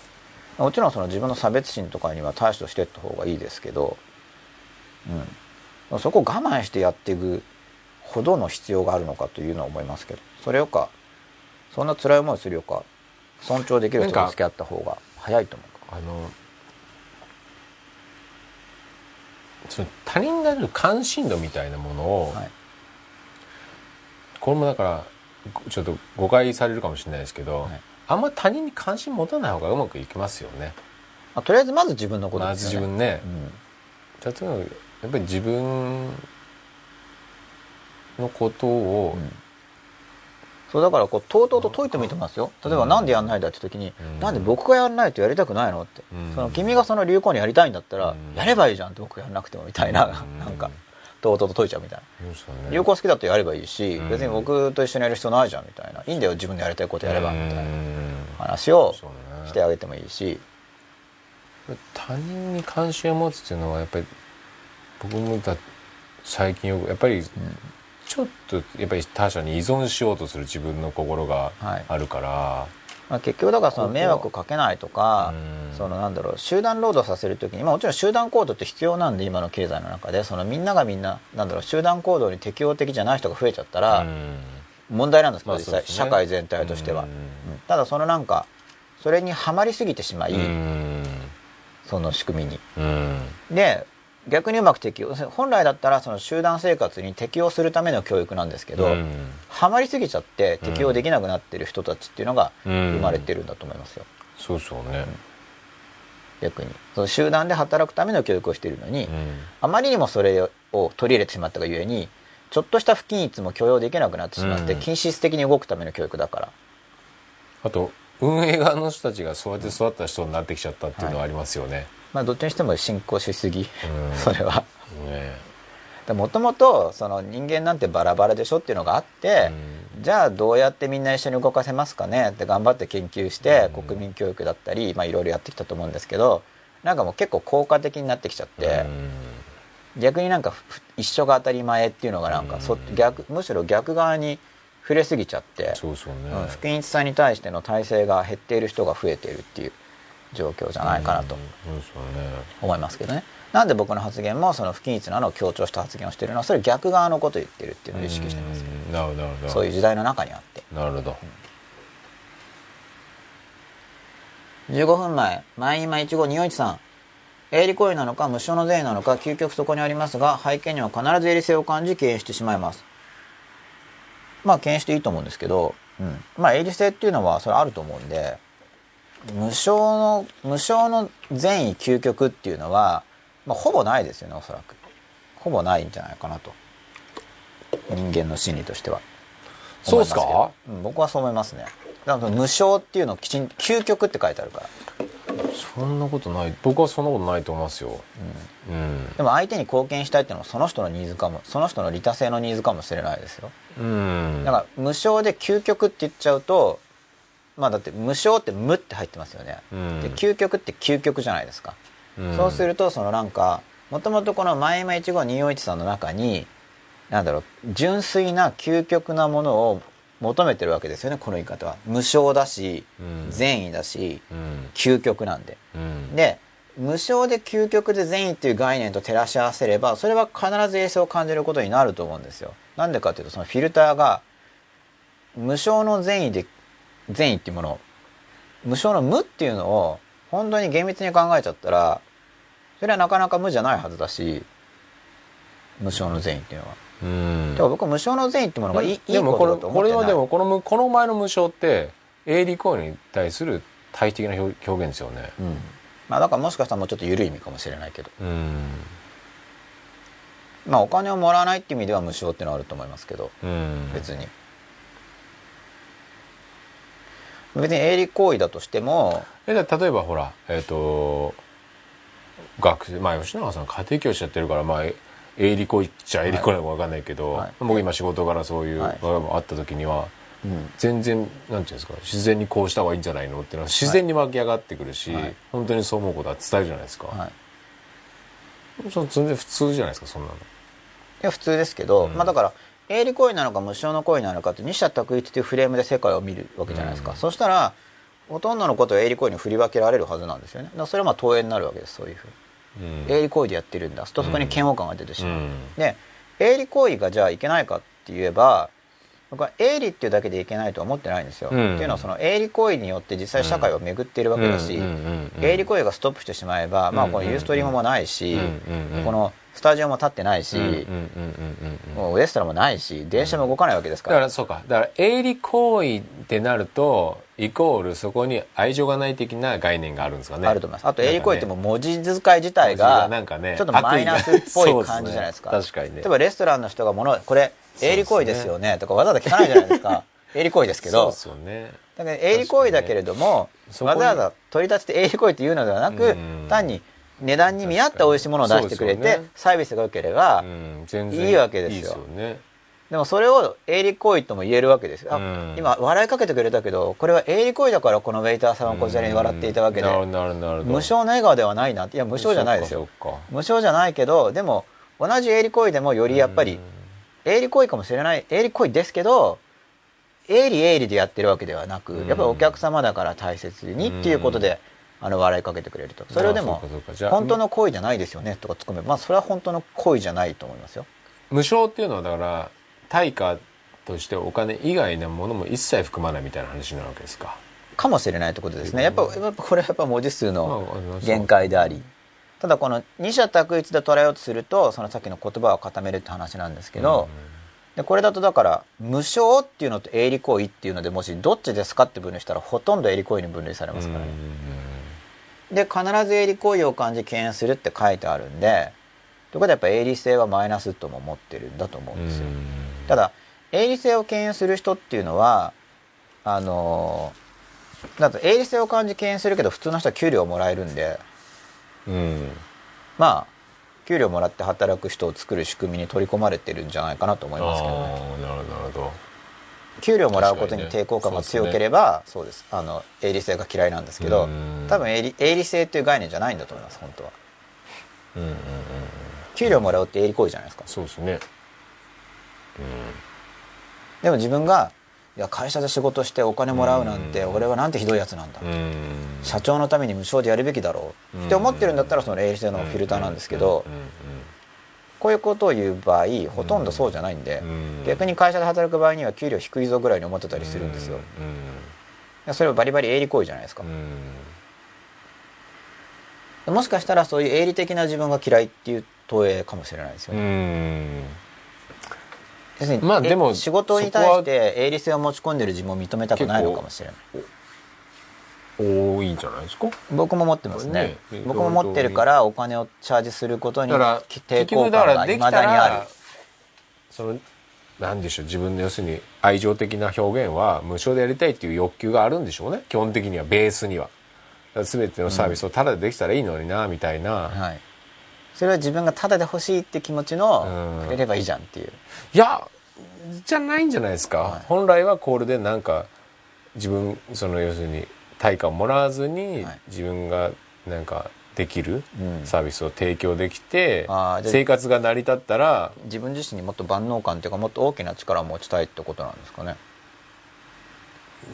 もちろんその自分の差別心とかには対処していった方がいいですけど、うん、そこを我慢してやっていくほどの必要があるのかというのは思いますけど。それよかそんな辛い思いするよか尊重できる人と付き合った方が早いと思う。あのその他人になる関心度みたいなものを、はい。これもだからちょっと誤解されるかもしれないですけど、はい。あんま他人に関心持たない方がうまくいきますよね。まあとりあえずまず自分のことまずですよね。自分ね、例えばやっぱり自分のことを、そうだからこうとうとうと解いてもいいと思いますよ。例えばなんでやんないんだって時に、うん。なんで僕がやらないとやりたくないのって、うん。その君がその流行にやりたいんだったら、うん。やればいいじゃんって僕がやらなくてもみたいな、うん。なんかとうとうと解いちゃうみたいな。流行好きだとやればいいし、うん。別に僕と一緒にやる必要ないじゃんみたいな。いいんだよ自分でやりたいことやればみたいなうん。話をしてあげてもいいし、他人に関心を持つっていうのはやっぱり僕もだ最近よくやっぱりちょっとやっぱり他者に依存しようとする自分の心がはい。あるから、まあ、結局だからその迷惑かけないとかうん。そのなんだろう集団労働させる時に、まあ、もちろん集団行動って必要なんで今の経済の中で。そのみんながみんななんだろう集団行動に適応的じゃない人が増えちゃったらうん。問題なんですけど、まあ実際、ね社会全体としては、ただそのなんかそれにはまりすぎてしまい、うん。その仕組みに。うん。で逆にうまく適応本来だったらその集団生活に適応するための教育なんですけど、うん。はまりすぎちゃって適応できなくなってる人たちっていうのがうん。生まれてるんだと思いますよ、そうそうね、逆に。その集団で働くための教育をしているのに、うん。あまりにもそれを取り入れてしまったがゆえにちょっとした不均一も許容できなくなってしまって、うん。均質的に動くための教育だから。あと運営側の人たちがそうやって育った人になってきちゃったっていうのはありますよね、まあどっちにしても進行しすぎ、うん。それは。ね。もともとその人間なんてバラバラでしょっていうのがあって、じゃあどうやってみんな一緒に動かせますかね？って頑張って研究して、うん。国民教育だったりまあいろいろやってきたと思うんですけどなんかもう結構効果的になってきちゃって、逆になんかふ一緒が当たり前っていうのがなんかそ、うん。逆むしろ逆側に触れすぎちゃって。そうそうね、うん不均一さに対しての体制が減っている人が増えているっていう状況じゃないかなと思いますけどね。なんで僕の発言もその不均一なのを強調した発言をしているのはそれ逆側のことを言ってるっていうのを意識してます。うんなるほどそういう時代の中にあって。なるほど15分前、満員今一号二一さん。営利行為なのか無償の善意なのか究極そこにありますが背景には必ず営利性を感じ敬遠してしまいます。まあ敬遠していいと思うんですけど、うん、まあ営利性っていうのはそれあると思うんで無償の無償の善意究極っていうのは、まあ、ほぼないですよねおそらく。ほぼないんじゃないかなと。人間の心理としては。そうっすか？うん、僕はそう思いますね。だから無償っていうのをきちんと究極って書いてあるから。そんなことない。僕はそんなことないと思いますよ。うん。でも相手に貢献したいっていうのはその人のニーズかもその人の利他性のニーズかもしれないですよ。うん。だから無償で究極って言っちゃうとまあだって無償って無って入ってますよね、うん。で究極って究極じゃないですか、うん。そうするとそのなんかもともとこの前今15241さんの中になんだろう純粋な究極なものを求めてるわけですよねこの言い方は。無償だし、うん。善意だしうん。究極なんで。うん。で無償で究極で善意っていう概念と照らし合わせればそれは必ず衛生を感じることになると思うんですよ。なんでかっていうとそのフィルターが無償の善意で善意っていうもの無償の無っていうのを本当に厳密に考えちゃったらそれはなかなか無じゃないはずだし無償の善意っていうのは。うん。だから僕は無償の善意ってものがいい,、でもこれこれはでもこのむこの前の無償って営利行為に対する対比的な表表現ですよね。うん。まあだからもしかしたらもうちょっと緩い意味かもしれないけど。うん。まあお金をもらわないっていう意味では無償っていうのはあると思いますけど。うん。別に別に営利行為だとしてもえだ例えばほらえっ、と学生まあ吉永さん家庭教師やってるからまあえ営利行為っちゃ営利行為なのか分かんないけど、はい。僕今仕事からそういうはい。場があった時には、うん。全然なんていうんですか自然にこうした方がいいんじゃないのっていうのは自然に湧き上がってくるし、はい。本当にそう思うことは伝えるじゃないですか、はい。その全然普通じゃないですかそんなの。いや普通ですけど、うん。まあだから営利行為なのか無償の行為なのかって二者択一というフレームで世界を見るわけじゃないですか、うん。そしたらほとんどのことを営利行為に振り分けられるはずなんですよね。だからそれはまあ投影になるわけですそういうふうに。うん。営利行為でやってるんだ。とそこに嫌悪感が出てしまう、うん。で営利行為がじゃあいけないかって言えば僕は営利っていうだけでいけないとは思ってないんですよ、うん。っていうのはその営利行為によって実際社会を巡っているわけだし、営利行為がストップしてしまえば、まあこのユーストリームもないし、このスタジオも建ってないし、もうレストランもないし電車も動かないわけですか、だかららそうか。だから営利行為ってなるとイコールそこに愛情がない的な概念があるんですかね。あると思います。あと営利行為っても文字遣い自体がなんかねちょっとマイナスっぽい感じじゃないですか。確かにね。例えばレストランの人が物これ営利行為ですよねとかわざわざ聞かないじゃないですか。[laughs] 営利行為ですけど。そうですよね。だから営利行為だけれども、わざわざ取り立てて営利行為っていうのではなく、うん。単に値段に見合った美味しいものを出してくれて、ね。サービスが良ければ、いいわけですよ。いいですよね。でもそれを営利行為とも言えるわけですよ、今笑いかけてくれたけどこれは営利行為だからこのウェイターさんはこちらに笑っていたわけで、無償の笑顔ではないなって。いや無償じゃないですよ。無償じゃないけどでも同じ営利行為でもよりやっぱり営利行為かもしれない営利行為ですけど営利営利でやってるわけではなくうん。やっぱりお客様だから大切にっていうことであの笑いかけてくれると。それをでも本当の行為じゃないですよねとか突っ込めば。まあそれは本当の行為じゃないと思いますよ。無償っていうのはだから対価としてお金以外のものも一切含まないみたいな話になるわけですか。かもしれないってことですね。やっぱ [laughs] やっぱこれはやっぱ文字数のまあ限界であり。ただこの二者択一で捉えようとするとそのさっきの言葉を固めるって話なんですけど、でこれだとだから無償っていうのと営利行為っていうのでもしどっちですかって分類したらほとんど営利行為に分類されますからね、で必ず営利行為を感じ敬遠するって書いてあるんでということはやっぱ営利性はマイナスとも思ってるんだと思うんですよ、ただ営利性を敬遠する人っていうのはあのだと営利性を感じ敬遠するけど普通の人は給料をもらえるんでうん。まあ給料もらって働く人を作る仕組みに取り込まれてるんじゃないかなと思いますけどね。なるほど給料もらうことに抵抗感が強ければそうです。あの営利性が嫌いなんですけどうん。多分営利営利性っていう概念じゃないんだと思います本当は。うんうんうん給料もらうって営利行為じゃないですか。そうですね。でも自分がいや会社で仕事してお金もらうなんて俺はなんてひどいやつなんだ。うん。社長のために無償でやるべきだろうって思ってるんだったらその営利性のフィルターなんですけどうんうんこういうことを言う場合ほとんどそうじゃないんでうん。逆に会社で働く場合には給料低いぞぐらいに思ってたりするんですよ。うん。それはバリバリ営利行為じゃないですか。うん。もしかしたらそういう営利的な自分が嫌いっていう投影かもしれないですようね、まあでも仕事に対して営利性を持ち込んでる自分を認めたくないのかもしれない多いんじゃないですか？僕も持ってますね。ね。僕も持ってるからお金をチャージすることに抵結抗感がいまだにある。らそのなんでしょう自分の要するに愛情的な表現は無償でやりたいっていう欲求があるんでしょうね。基本的にはベースには。全てのサービスをタダでできたらいいのになみたいな、はい。それは自分がタダで欲しいって気持ちのうん。くれればいいじゃんっていう。いやじゃないんじゃないですか、はい。本来はこれでなんか自分その要するに対価をもらわずにはい。自分がなんかできるうん。サービスを提供できて、生活が成り立ったら自分自身にもっと万能感っていうかもっと大きな力を持ちたいってことなんですかね。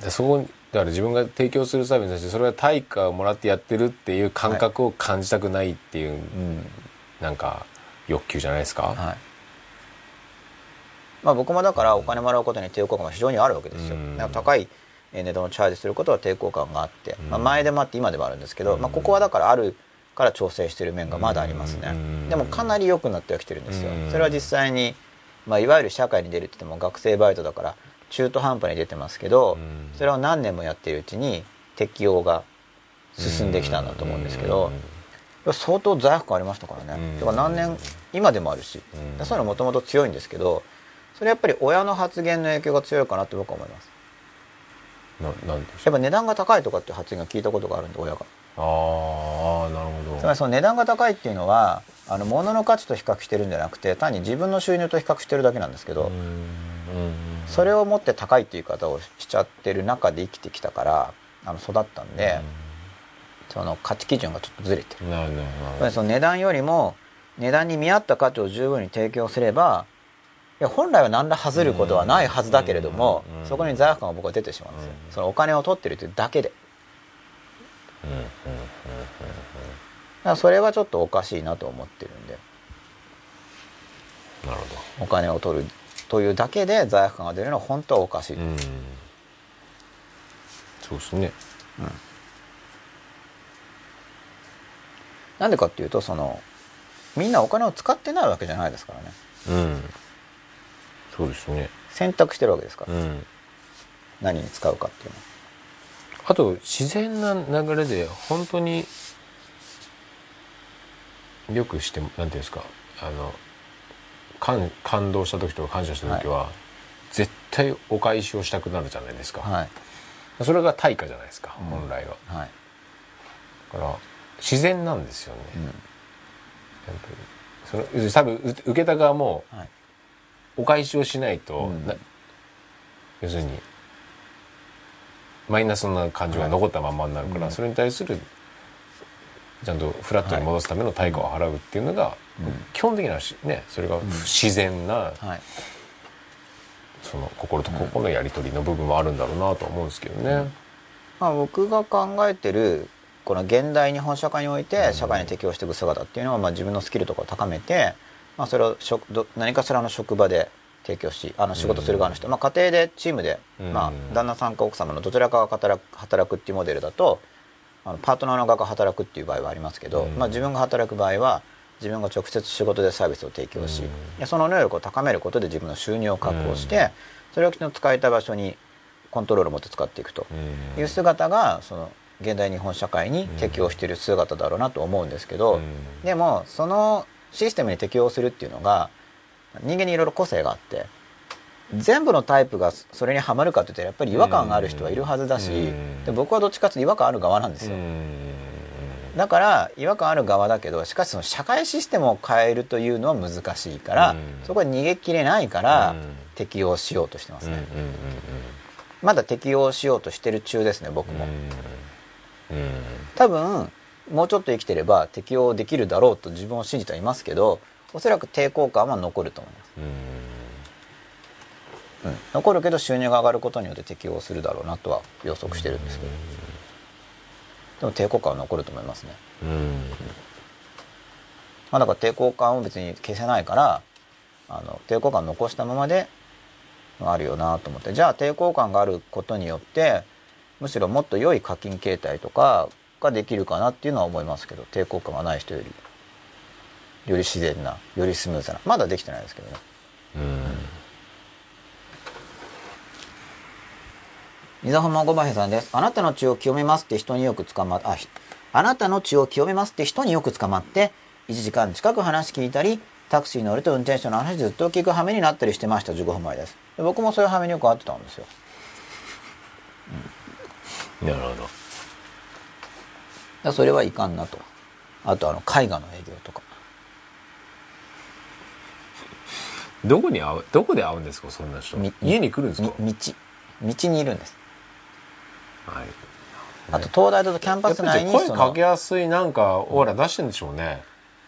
でそこにだから自分が提供するサービスに対してそれは対価をもらってやってるっていう感覚を感じたくないっていう、うん。なんか欲求じゃないですか、はい。まあ僕もだからお金もらうことに抵抗感が非常にあるわけですよ。うん。高い値段をチャージすることは抵抗感があって、うん。まあ、前でもあって今でもあるんですけど、うん。まあ、ここはだからあるから調整してる面がまだありますね。うん。でもかなり良くなってはきてるんですよ。うん。それは実際に、まあ、いわゆる社会に出るって言っても学生バイトだから中途半端に出てますけどうん。それを何年もやっているうちに適用が進んできたんだと思うんですけど相当罪悪感ありましたからね。うん。だから何年今でもあるしうん。そういうのもともと強いんですけどそれやっぱり親の発言の影響が強いかなって僕は思いますななんでしょやっぱ値段が高いとかって発言を聞いたことがあるんで親が。うああなるほど。つまりその値段が高いっていうのはあの物の価値と比較してるんじゃなくて単に自分の収入と比較してるだけなんですけど、それをもって高いっていう言い方をしちゃってる中で生きてきたからあの育ったんで、その価値基準がちょっとずれてる。なるほどその値段よりも値段に見合った価値を十分に提供すればいや本来は何ら外ることはないはずだけれども、うんそこに罪悪感が僕は出てしまうんですよ、うん。そのお金を取ってるというだけで。どうんうんだからそれはちょっとおかしいなと思ってるんで。なるほお金を取るというだけで罪悪感が出るのは本当はおかしい、どうん。そうですね。なんでかっていうとそのみんなお金を使ってないわけじゃないですからね。うんそうですね。選択してるわけですか？ら、うん。何に使うかっていうの。はあと自然な流れで本当によくしてなんていうんですか？あの感感動した時とか感謝した時は、絶対お返しをしたくなるじゃないですか、はい。それが対価じゃないですか、うん。本来は。はい、だから自然なんですよね、うん。やっぱり。その要するに多分う受けた側もはいお返しをしないと、うん。な要するにマイナスな感情が残ったまんまになるから、うん。それに対するちゃんとフラットに戻すための対価を払うっていうのが、うん。基本的なしねそれが自然な、はい。その心と心のやり取りの部分もあるんだろうなと思うんですけどね。まあ、僕が考えてるこの現代日本社会において社会に適応していく姿っていうのは、まあ、自分のスキルとかを高めて、まあ、それを何かしらの職場で提供しあの仕事する側の人、まあ、家庭でチームで、うん。まあ、旦那さんか奥様のどちらかが働く働くっていうモデルだとあのパートナーの側が働くっていう場合はありますけど、うん。まあ、自分が働く場合は自分が直接仕事でサービスを提供し、うその能力を高めることで自分の収入を確保して、それをきちんと使いたい場所にコントロールを持って使っていくと。うん。いう姿がその現代日本社会に適応している姿だろうなと思うんですけど、うん。でもそのシステムに適応するっていうのが人間にいろいろ個性があって全部のタイプがそれにはまるかって言ったらやっぱり違和感がある人はいるはずだし、うん。で僕はどっちかっていうと違和感ある側なんですよ、だから違和感ある側だけどしかしその社会システムを変えるというのは難しいから、うん。そこは逃げきれないからうん。適応しようとしてますね、まだ適応しようとしてる中ですね僕も、多分もうちょっと生きてれば適応できるだろうと自分を信じてはいますけどおそらく抵抗感は残ると思います、うん、残るけど収入が上がることによって適応するだろうなとは予測してるんですけど。でも抵抗感は残ると思いますね、うん。まあ、だから抵抗感を別に消せないからあの抵抗感を残したままであるよなと思って。じゃあ抵抗感があることによってむしろもっと良い課金形態とかができるかなっていうのは思いますけど抵抗感がない人よりより自然なよりスムーズなまだできてないですけどね。うん。伊沢浜五番さんです。あなたの血を清めますって人によく捕まっあひあなたの血を清めますって人によく捕まって1時間近く話聞いたりタクシーに乗ると運転手の話ずっと聞く羽目になったりしてました15分前です。で僕もそういう羽目によく会ってたんですよ。なるほどらそれはいかんなと。あとあの絵画の営業とか。どこに会うどこで会うんですかそんな人？み家に来るんですか？み道。道にいるんです。はい。あと東大だとキャンパス内に声かけやすいなんかオーラ出してるんでしょうね。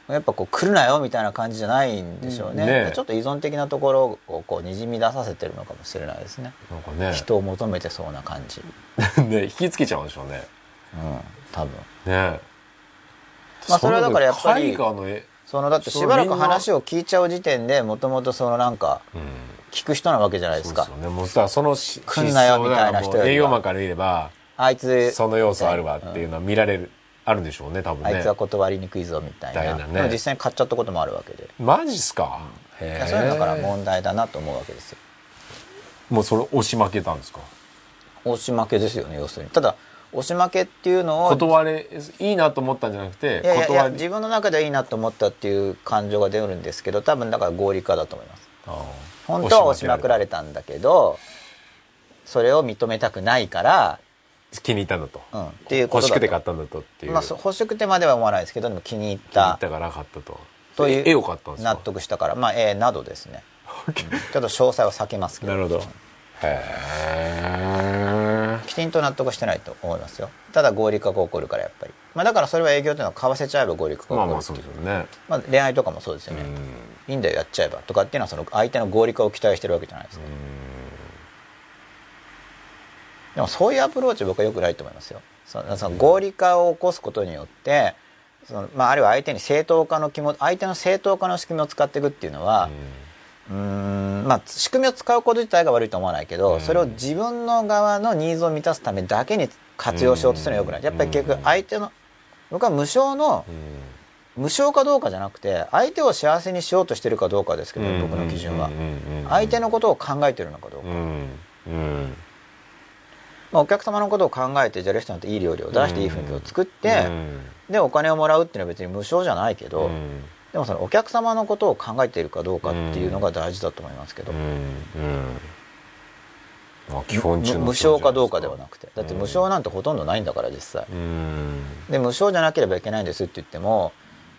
やっぱこう来るなよみたいな感じじゃないんでしょうね。ねちょっと依存的なところをこうにじみ出させてるのかもしれないですね。なんかね。人を求めてそうな感じ。[laughs] ね引きつけちゃうんでしょうね。うん多分。ねまあそれはだからやっぱりそのだってしばらく話を聞いちゃう時点でもともとそのなんかうん。聞く人なわけじゃないですか。そうですよね。もうさそのし来んなよみたいな人営業マンから言えばあいつその要素あるわっていうのは見られる、あるんでしょうね多分ね。あいつは断りにくいぞみたいな。ね。でも実際に買っちゃったこともあるわけで。マジっすか、いへえやそういうのだから問題だなと思うわけですよ。もうそれ押し負けたんですか？押し負けですよね要するに。ただ押し負けっていうのを断れいいなと思ったんじゃなくていやいや自分の中ではいいなと思ったっていう感情が出るんですけど多分だから合理化だと思います。本当は押しまくられたんだけどそれを認めたくないから、気に入ったんだと、うん、っていう欲しくて買ったんだとっていう、まあ、欲しくてまでは思わないですけどでも気に入っ気に入たったから買ったと。という絵を買ったんですか？納得したから。まあ絵などですね。[laughs] うん。ちょっと詳細は避けますけど。なるほどへえきちんと納得してないと思いますよ。ただ合理化が起こるからやっぱり、まあ、だからそれは営業というのは買わせちゃえば合理化がまあまあ起こるっていう。そうですよね。まあ、恋愛とかもそうですよね、いいんだよやっちゃえばとかっていうのはその相手の合理化を期待してるわけじゃないですか、でもそういうアプローチ僕はよくないと思いますよ。そのその合理化を起こすことによってその、まあ、あるいは相手に正当化の気も相手の正当化の仕組みを使っていくっていうのはうーん。まあ仕組みを使うこと自体が悪いと思わないけど、うん。それを自分の側のニーズを満たすためだけに活用しようとするのはよくない。やっぱり結局相手の僕は無償の無償かどうかじゃなくて相手を幸せにしようとしてるかどうかですけど、僕の基準は。相手のことを考えてるのかどうか、まあ、お客様のことを考えてじゃあレストランっていい料理を出していい雰囲気を作って、でお金をもらうっていうのは別に無償じゃないけど、でもそのお客様のことを考えているかどうかっていうのが大事だと思いますけど、まあ、基本中無償かどうかではなくて。だって無償なんてほとんどないんだから実際。で無償じゃなければいけないんですって言っても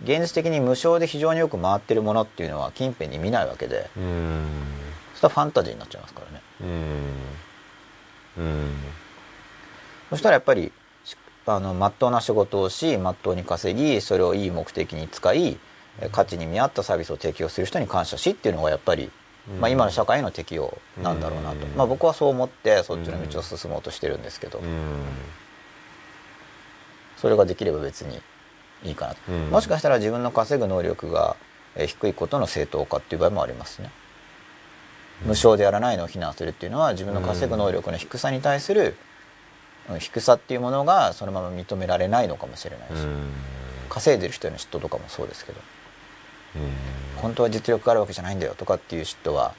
現実的に無償で非常によく回ってるものっていうのは近辺に見ないわけで。そしたらファンタジーになっちゃいますからね。そしたらやっぱりあの真っ当な仕事をし真っ当に稼ぎそれをいい目的に使い価値に見合ったサービスを提供する人に感謝しっていうのがやっぱり、まあ、今の社会の適用なんだろうなと、まあ、僕はそう思ってそっちの道を進もうとしてるんですけど。それができれば別にいいかなと、うん、もしかしたら自分の稼ぐ能力が低いことの正当化っていう場合もありますね、うん、無償でやらないのを非難するっていうのは自分の稼ぐ能力の低さに対する低さっていうものがそのまま認められないのかもしれないし、うん、稼いでる人への嫉妬とかもそうですけど、本当は実力があるわけじゃないんだよとかっていう嫉妬は、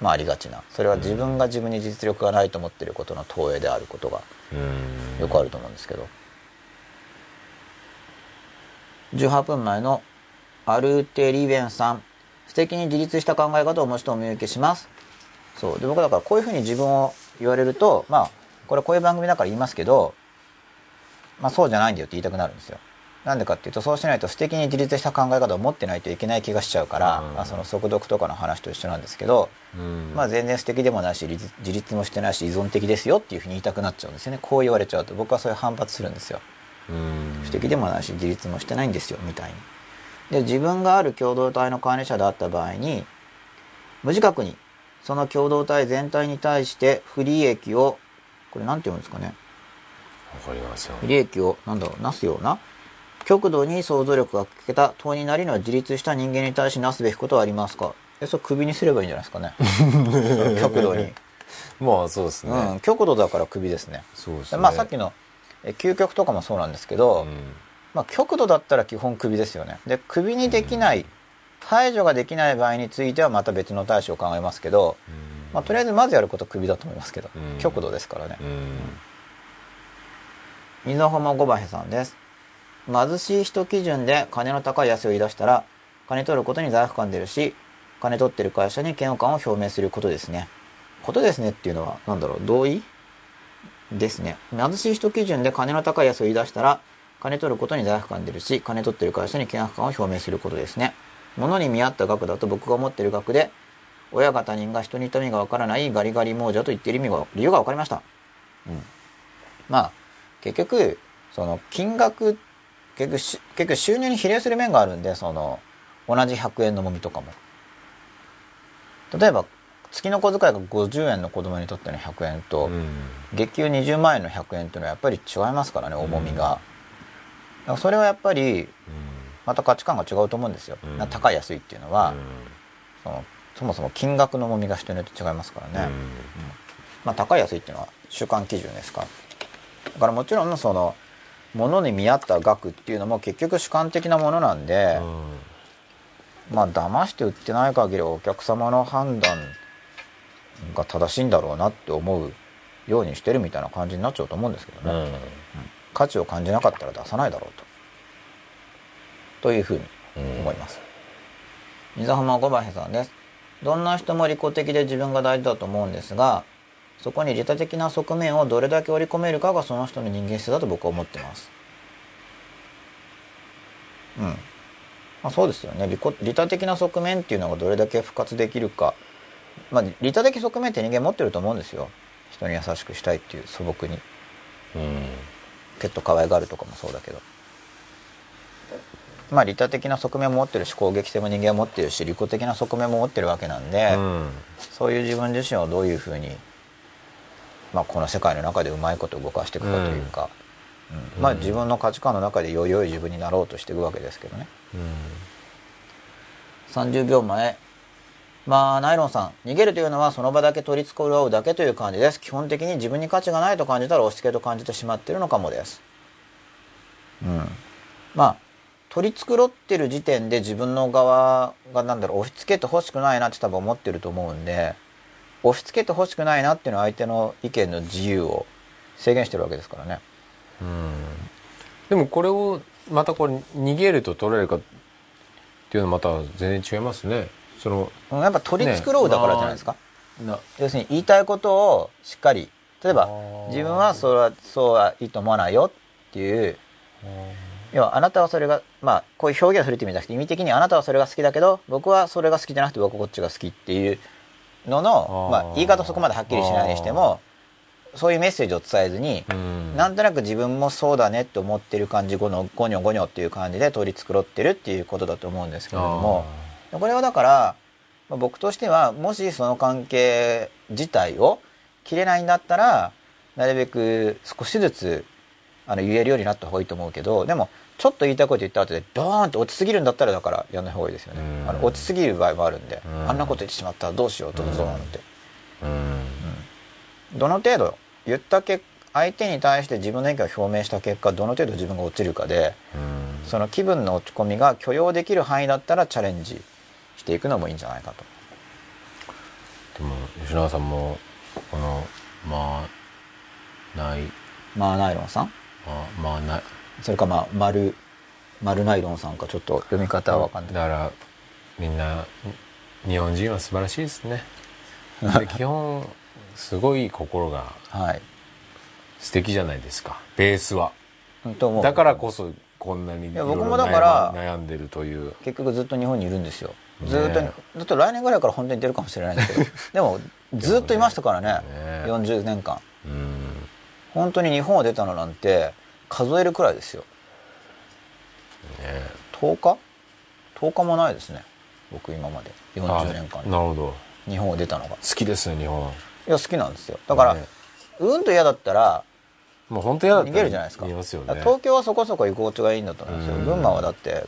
まあありがちなそれは自分が自分に実力がないと思ってることの投影であることがよくあると思うんですけど。18分前のアルテリベンさん。素敵に自立した考え方をもう一度お見受けします。そう。で、僕だからこういうふうに自分を言われると、まあ、これこういう番組だから言いますけど、まあそうじゃないんだよって言いたくなるんですよ。なんでかっていうと、そうしないと素敵に自立した考え方を持ってないといけない気がしちゃうから、うん、まあ、その速読とかの話と一緒なんですけど、うん、まあ全然素敵でもないし、自立もしてないし依存的ですよっていうふうに言いたくなっちゃうんですよね。こう言われちゃうと僕はそういう反発するんですよ。不敵でもないし自立もしてないんですよみたいに。で自分がある共同体の管理者であった場合に無自覚にその共同体全体に対して不利益をこれ何て言うんですかねわかりますよ不利益をなんだろうなすような極度に想像力が欠けた当になりの自立した人間に対しなすべきことはありますか？えそれ首にすればいいんじゃないですかね。[laughs] 極度に。まあそうですね、うん、極度だから首ですね。そうですね。まあさっきの究極とかもそうなんですけど、うん、まあ、極度だったら基本首ですよね。で首にできない、うん、排除ができない場合についてはまた別の対処を考えますけど、うん、まあ、とりあえずまずやることは首だと思いますけど、極度ですからね、水浜五馬さんです貧しい人基準で金の高い安を言い出したら金取ることに罪悪感出るし金取ってる会社に嫌悪感を表明することですねことですねっていうのは何だろう？同意？ですね。貧しい人基準で金の高い安を言い出したら、金取ることに罪悪感出るし、金取ってる会社に嫌悪感を表明することですね。物に見合った額だと僕が持ってる額で、親が他人が人に痛みがわからないガリガリ亡者と言っている意味が、理由がわかりました。うん。まあ、結局、その金額、結局、結局収入に比例する面があるんで、その、同じ100円のもみとかも。例えば、月の小遣いが50円の子供にとっての100円と、うん、月給20万円の100円っていうのはやっぱり違いますからね重みが、うん、それはやっぱりまた価値観が違うと思うんですよ、うん、高い安いっていうのは、そのそもそも金額の重みが人によって違いますからね、まあ、高い安いっていうのは習慣基準ですから。だからもちろんその物に見合った額っていうのも結局主観的なものなんで、まあ騙して売ってない限りお客様の判断が正しいんだろうなって思うようにしてるみたいな感じになっちゃうと思うんですけどね、うん、価値を感じなかったら出さないだろうと。というふうに思います、うん、水浜小林さんです。どんな人も利己的で自分が大事だと思うんですがそこに利他的な側面をどれだけ織り込めるかがその人の人間性だと僕は思ってます。うん。まあ、そうですよね。利利他的な側面っていうのがどれだけ復活できるか。まあ、利他的側面って人間持ってると思うんですよ。人に優しくしたいっていう素朴に、うん、ペット可愛がるとかもそうだけど。まあ利他的な側面も持ってるし攻撃性も人間は持ってるし利己的な側面も持ってるわけなんで、うん、そういう自分自身をどういうふうに、まあ、この世界の中でうまいこと動かしていくかというか、うん、まあ自分の価値観の中でよいよい自分になろうとしていくわけですけどね、うん、30秒前まあ、ナイロンさん、逃げるというのはその場だけ取り繕うだけという感じです。基本的に自分に価値がないと感じたら押し付けと感じてしまっているのかもです。うん。まあ、取り繕ってる時点で自分の側がなんだろう押し付けてほしくないなって多分思ってると思うんで押し付けてほしくないなっていうのは相手の意見の自由を制限してるわけですからね。うん。でもこれをまたこれ逃げると取れるかっていうのはまた全然違いますね。そのうんやっぱ取り繕うだからじゃないですか。な要するに言いたいことをしっかり例えば自分はそれはそうはいいと思わないよっていう要はあなたはそれがまあこういう表現をするって意味じゃなくて意味的にあなたはそれが好きだけど僕はそれが好きじゃなくて僕はこっちが好きっていうののまあ、言い方そこまではっきりしないにしてもそういうメッセージを伝えずに、うん。なんとなく自分もそうだねって思ってる感じゴのゴニョゴニョっていう感じで取り繕ってるっていうことだと思うんですけれどもこれはだから、まあ僕としてはもしその関係自体を切れないんだったらなるべく少しずつあの言えるようになった方がいいと思うけどでもちょっと言いたいこと言った後でドーンって落ちすぎるんだったらだからやんない方がいいですよね。うん。あの落ちすぎる場合もあるんでうん。あんなこと言ってしまったらどうしようどうぞなんてうん。どの程度言った結相手に対して自分の意見を表明した結果どの程度自分が落ちるかでうん。その気分の落ち込みが許容できる範囲だったらチャレンジしていくのもいいんじゃないかと。でも吉永さんもこのまあない。マーナイロンさん？まあまあないそれかまあ丸丸ナイロンさんかちょっと読み方はわかんない。だからみんな日本人は素晴らしいですね。で [laughs] 基本すごい心がはい。素敵じゃないですか。ベースは。本当もうだからこそこんなに僕もだから悩んでるという。結局ずっと日本にいるんですよ。ねずっと、だって来年ぐらいから本当に出るかもしれないけど。[laughs] でもずっといましたからね。ね40年間。うん。本当に日本を出たのなんて数えるくらいですよ。ね10日？10日もないですね。僕今まで。あ40年間。なるほど。日本を出たのが。好きですね日本。いや好きなんですよ。だから、ねうんと嫌だったらもう本当嫌だった逃らげるじゃないですか。言いますよね。東京はそこそこ居心地がいいんだと思うんですよ。うん。群馬はだって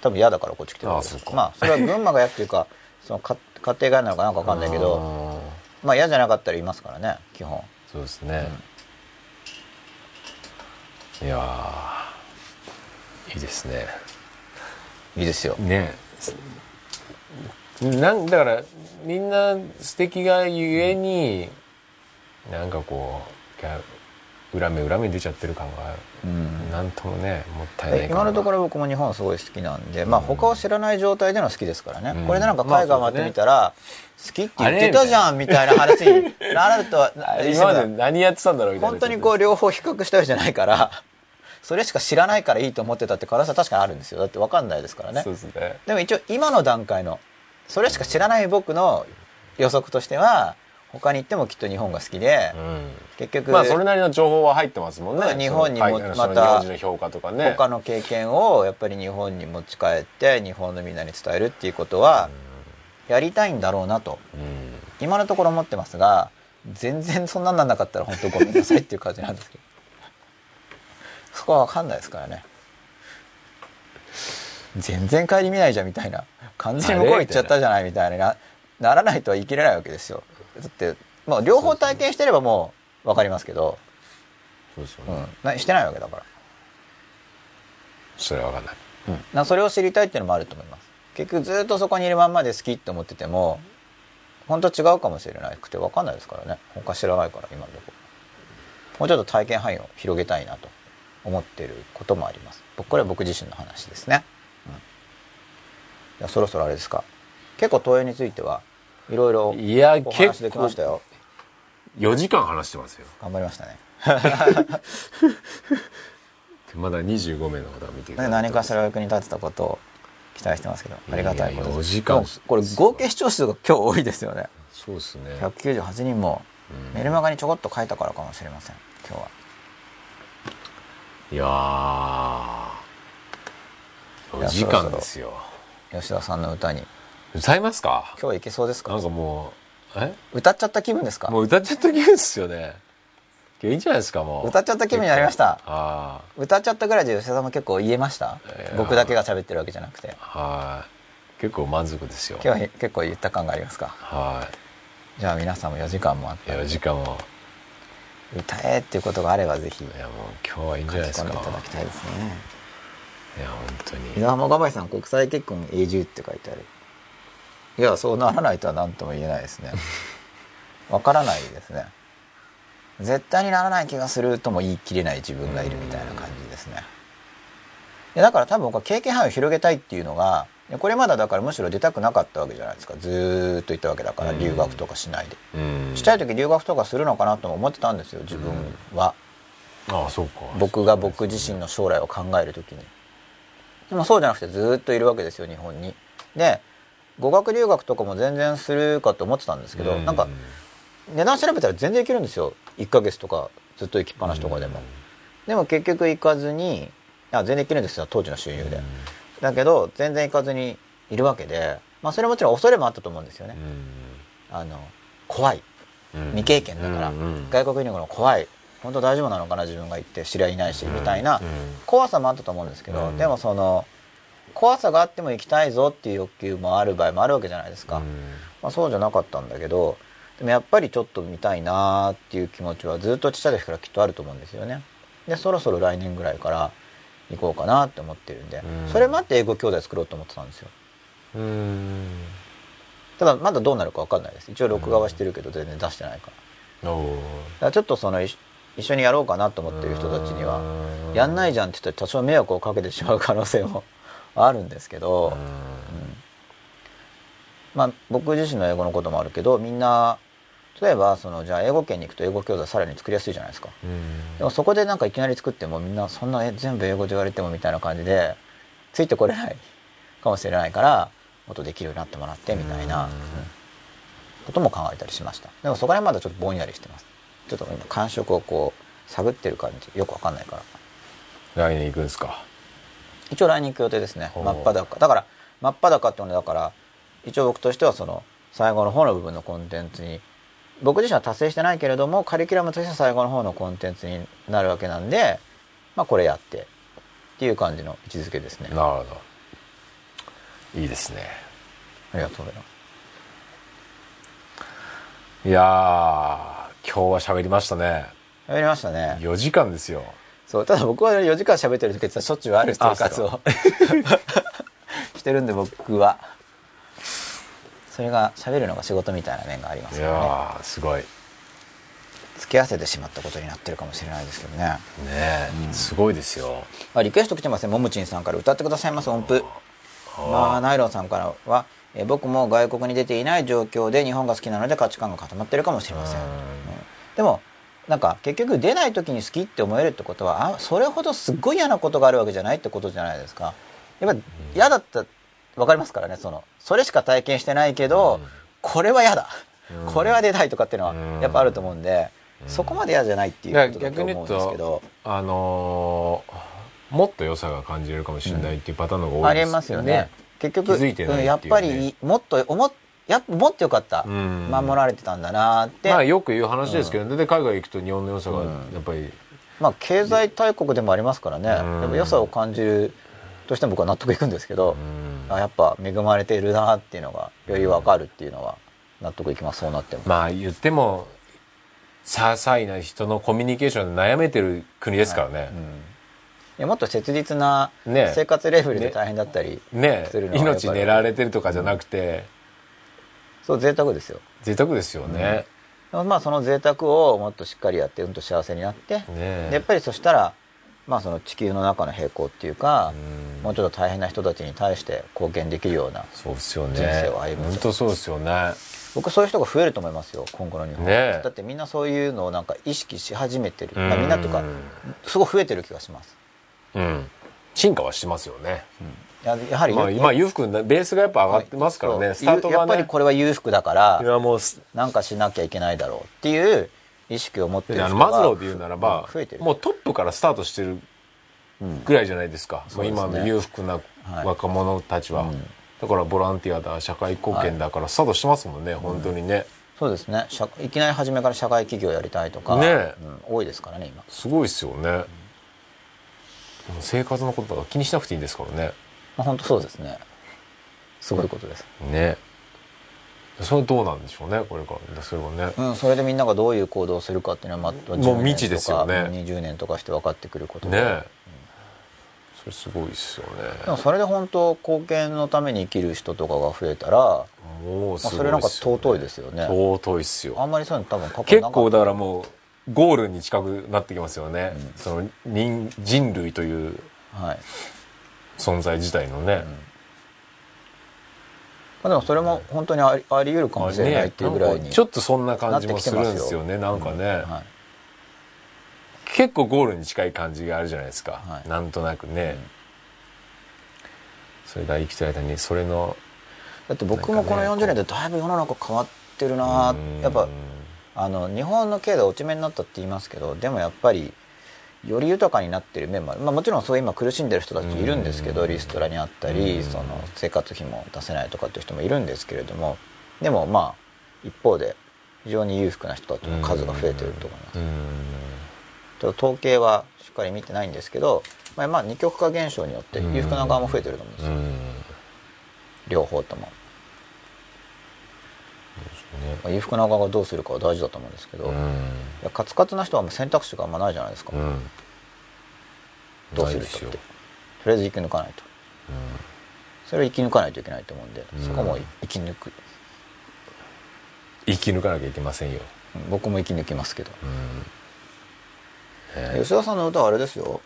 多分嫌だからこっち来てるわけですまあそれは群馬が嫌っていうか [laughs] そのか家庭外なのかなんか分かんないけどまあ嫌じゃなかったらいますからね基本。そうですね、いやーいいですね。いいですよ。ね。なんだからみんな素敵がゆえになんかこうが裏目裏目に出ちゃってる感がうん。なんともねもったいない今のところ僕も日本すごい好きなんでまあ他を知らない状態での好きですからね、うん。これでなんか海外回ってみたら、好きって言ってたじゃんみたいな話になるとはあ [laughs] 今まで何やってたんだろうみたいな本当にこう両方比較したわけじゃないからそれしか知らないからいいと思ってたって可能性は確かにあるんですよ。だって分かんないですからね。ね。でも一応今の段階のそれしか知らない僕の予測としては他に行ってもきっと日本が好きで、うん。結局、まあそれなりの情報は入ってますもんね。まあ日本にもまたかね。他の経験をやっぱり日本に持ち帰って日本のみんなに伝えるっていうことはやりたいんだろうなと。うん。今のところ思ってますが全然そんなんなんなかったら本当ごめんなさいっていう感じなんですけどそこは分かんないですからね。全然顧みないじゃんみたいな完全に向こう行っちゃったじゃないみたいなならないとは言い切れないわけですよ。だってもう両方体験してればもう分かりますけど。そうですよね。うん、なしてないわけだから。それは分かんない。なそれを知りたいっていうのもあると思います。結局ずっとそこにいるまんまで好きって思ってても本当違うかもしれなくて分かんないですからね。他知らないから今のとこ。ろもうちょっと体験範囲を広げたいなと思ってることもあります。僕これは僕自身の話ですね、うん、そろそろあれですか。結構東映についてはいろいろいやお話結できま構したよ。4時間話してますよ。頑張りましたね。[laughs] まだ25名の方が見ていただいてね何かしらお役に立てたことを期待してますけどありがたいこといや4です時間これ合計視聴数が今日多いですよね。そうですね。198人もうん。メルマガにちょこっと書いたからかもしれません今日はいやー。4時間ですよ。吉田さんの歌に。歌いますか？今日はいけそうですか？なんかもうえ？歌っちゃった気分ですか？もう歌っちゃった気分ですよね。いいんじゃないですかもう。歌っちゃった気分になりました。あ歌っちゃったぐらいで吉田さんも結構言えました？僕だけが喋ってるわけじゃなくて。あはい。結構満足ですよ。今日は結構言った感がありますか？はじゃあ皆さんも4時間もあっいいやたので時間も歌えっていうことがあればぜひ書いやもう今日はいいんじゃないですか。き込んでいただきたいですねいや本当に。稲浜ガバイさん国際結婚永住って書いてある。いやそうならないとは何とも言えないですね。[laughs] わからないですね。絶対にならない気がするとも言い切れない自分がいるみたいな感じですね。でだから多分僕は経験範囲を広げたいっていうのがこれまだだからむしろ出たくなかったわけじゃないですか。ずーっと言ったわけだから留学とかしないで、うん。ちっちゃい時留学とかするのかなとも思ってたんですよ自分は、ああそうか。僕が僕自身の将来を考える時に。でもそうじゃなくてずーっといるわけですよ日本に。で語学留学とかも全然するかと思ってたんですけど、うん。なんか値段調べたら全然いけるんですよ。1ヶ月とかずっと行きっぱなしとかでも、でも結局行かずにあ全然行けるんですよ当時の収入で、だけど全然行かずにいるわけでまあそれはもちろん恐れもあったと思うんですよね、あの怖い。未経験だから、外国に行くの怖い。本当大丈夫なのかな？自分が行って知り合いいないし、うんみたいなうん怖さもあったと思うんですけど、うん。でもその怖さがあっても行きたいぞっていう欲求もある場合もあるわけじゃないですか、まあ、そうじゃなかったんだけどでもやっぱりちょっと見たいなーっていう気持ちはずっとちっちゃい時からきっとあると思うんですよね。でそろそろ来年ぐらいから行こうかなって思ってるんで、うん。それ待って英語教材作ろうと思ってたんですよ。うん。ただまだどうなるか分かんないです。一応録画はしてるけど全然出してないから。からちょっとその一一緒にやろうかなと思ってる人たちにはやんないじゃんって言ったら多少迷惑をかけてしまう可能性も [laughs] あるんですけど、まあ僕自身の英語のこともあるけどみんな例えばそのじゃあ英語圏に行くと英語教材さらに作りやすいじゃないですか。でもそこでなんかいきなり作ってもみんなそんなえ全部英語で言われてもみたいな感じでついてこれないかもしれないからもっとできるようになってもらってみたいな、ことも考えたりしました。でもそこら辺まだちょっとぼんやりしてます。ちょっと今感触をこう探ってる感じよくわかんないから。来年行くんですか？一応来年行く予定ですね。真っ裸。だから真っ裸ってのはだから一応僕としてはその最後の方の部分のコンテンツに僕自身は達成してないけれどもカリキュラムとしては最後の方のコンテンツになるわけなんでまあこれやってっていう感じの位置づけですね。なるほど。いいですね。ありがとうございます。いやー今日は喋りましたね。やりましたね。4時間ですよ。そうただ僕は4時間喋ってる時ってしょっちゅうある生活を [laughs] してるんで僕はそれが喋るのが仕事みたいな面がありまいすからね。やーすごい。ね付き合わせてしまったことになってるかもしれないですけどね。え、すごいですよ。あリクエスト来てますね。もむちんさんから歌ってくださいます音符。まあナイロンさんからはえ僕も外国に出ていない状況で日本が好きなので価値観が固まってるかもしれません、うん。うん。でもなんか結局出ない時に好きって思えるってことはあそれほどすっごい嫌なことがあるわけじゃないってことじゃないですか。やっぱ嫌だった分かりますからねその。それしか体験してないけど、うん。これは嫌だ、うん。これは出たいとかっていうのはうん。やっぱあると思うんで、そこまで嫌じゃないっていうことだと逆に思言うんとですけど。あのーもっと良さが感じれるかもしれないっていうパターンの方が多あいです。りますよね。結局ね。うんやっぱりもっと思っやっぱもっとよかった、うん。守られてたんだなって、まあよく言う話ですけど、で海外行くと日本の良さがやっぱり、まあ経済大国でもありますからね、うん。でも良さを感じるとしても僕は納得いくんですけど、うん。あやっぱ恵まれているなっていうのがより分かるっていうのは納得いきます。そうなっても、まあ言っても些細な人のコミュニケーションで悩めてる国ですからね、うん。いやもっと切実なね。生活レベルで大変だったり、ね。するのはやっぱり命狙われてるとかじゃなくて、そう贅沢ですよ。贅沢ですよね、でもまあその贅沢をもっとしっかりやってうんと幸せになって、ねでやっぱりそしたらまあその地球の中の平行っていうか、うん。もうちょっと大変な人たちに対して貢献できるようなそうですよね。人生を歩む本当そうですよね。僕そういう人が増えると思いますよ今後の日本、ね。だってみんなそういうのをなんか意識し始めてる、うん。まあ、みんなというかすごい増えてる気がします、うん。進化はしてますよね、ややはり、まあ今裕福なベースがやっぱ上がってますからね、そう。スタートがね。やっぱりこれは裕福だからいやもうすなんかしなきゃいけないだろうっていう意識を持ってるで人がマズローで言うならば増えてる。もうトップからスタートしてるうん。ぐらいじゃないですか、そうですね。もう今の裕福なはい。若者たちは、うん。だからボランティアだ社会貢献だからスタートしてますもんね、本当にね。そうですね。社いきなり初めから社会企業やりたいとか、ね多いですからね今。すごいですよね、生活のこととか気にしなくていいんですからね。まあ本当そうですね。すごいことです、ねそれはどうなんでしょうねこれからそれはね。うん、それでみんながどういう行動をするかっていうのはまあ10もう未知ですよね。年とか20年とかして分かってくることね。それすごいですよね。でもそれで本当貢献のために生きる人とかが増えたら、もうすごいそれなんか尊いですよね。尊いっすよ。あんまりそういうの多分過去結構だからもうゴールに近くなってきますよね、その人人類というはい。存在自体のね、まあ、でもそれも本当にありあり得るかもしれないっていうぐらいに、なんかちょっとそんな感じもするんですよねなんかね、はい、結構ゴールに近い感じがあるじゃないですか、はい。なんとなくね、それが生きてる間にそれの。だって僕もこのなんかね40年でだいぶ世の中変わってるなうん。やっぱあの日本の経済落ち目になったって言いますけどでもやっぱりより豊かになってる面もある、まあ、もちろんそういう今苦しんでる人たちいるんですけどうん。リストラにあったうん。りその生活費も出せないとかっていう人もいるんですけれどもでもまあ一方で非常に裕福な人たちの数が増えてると思います。うん。ちょっと統計はしっかり見てないんですけど、まあ、まあ二極化現象によって裕福な側も増えてると思うんですよ。うん。両方とも、ね。まあ、裕福な側がどうするかは大事だと思うんですけど、いうん。やカツカツな人はもう選択肢があんまないじゃないですか、うん。どうするかって。とりあえず生き抜かないと。それを生き抜かないといけないと思うんで、うん。そこも生き抜く。生き抜かなきゃいけませんよ、うん。僕も生き抜きますけど、吉田さんの歌はあれですよ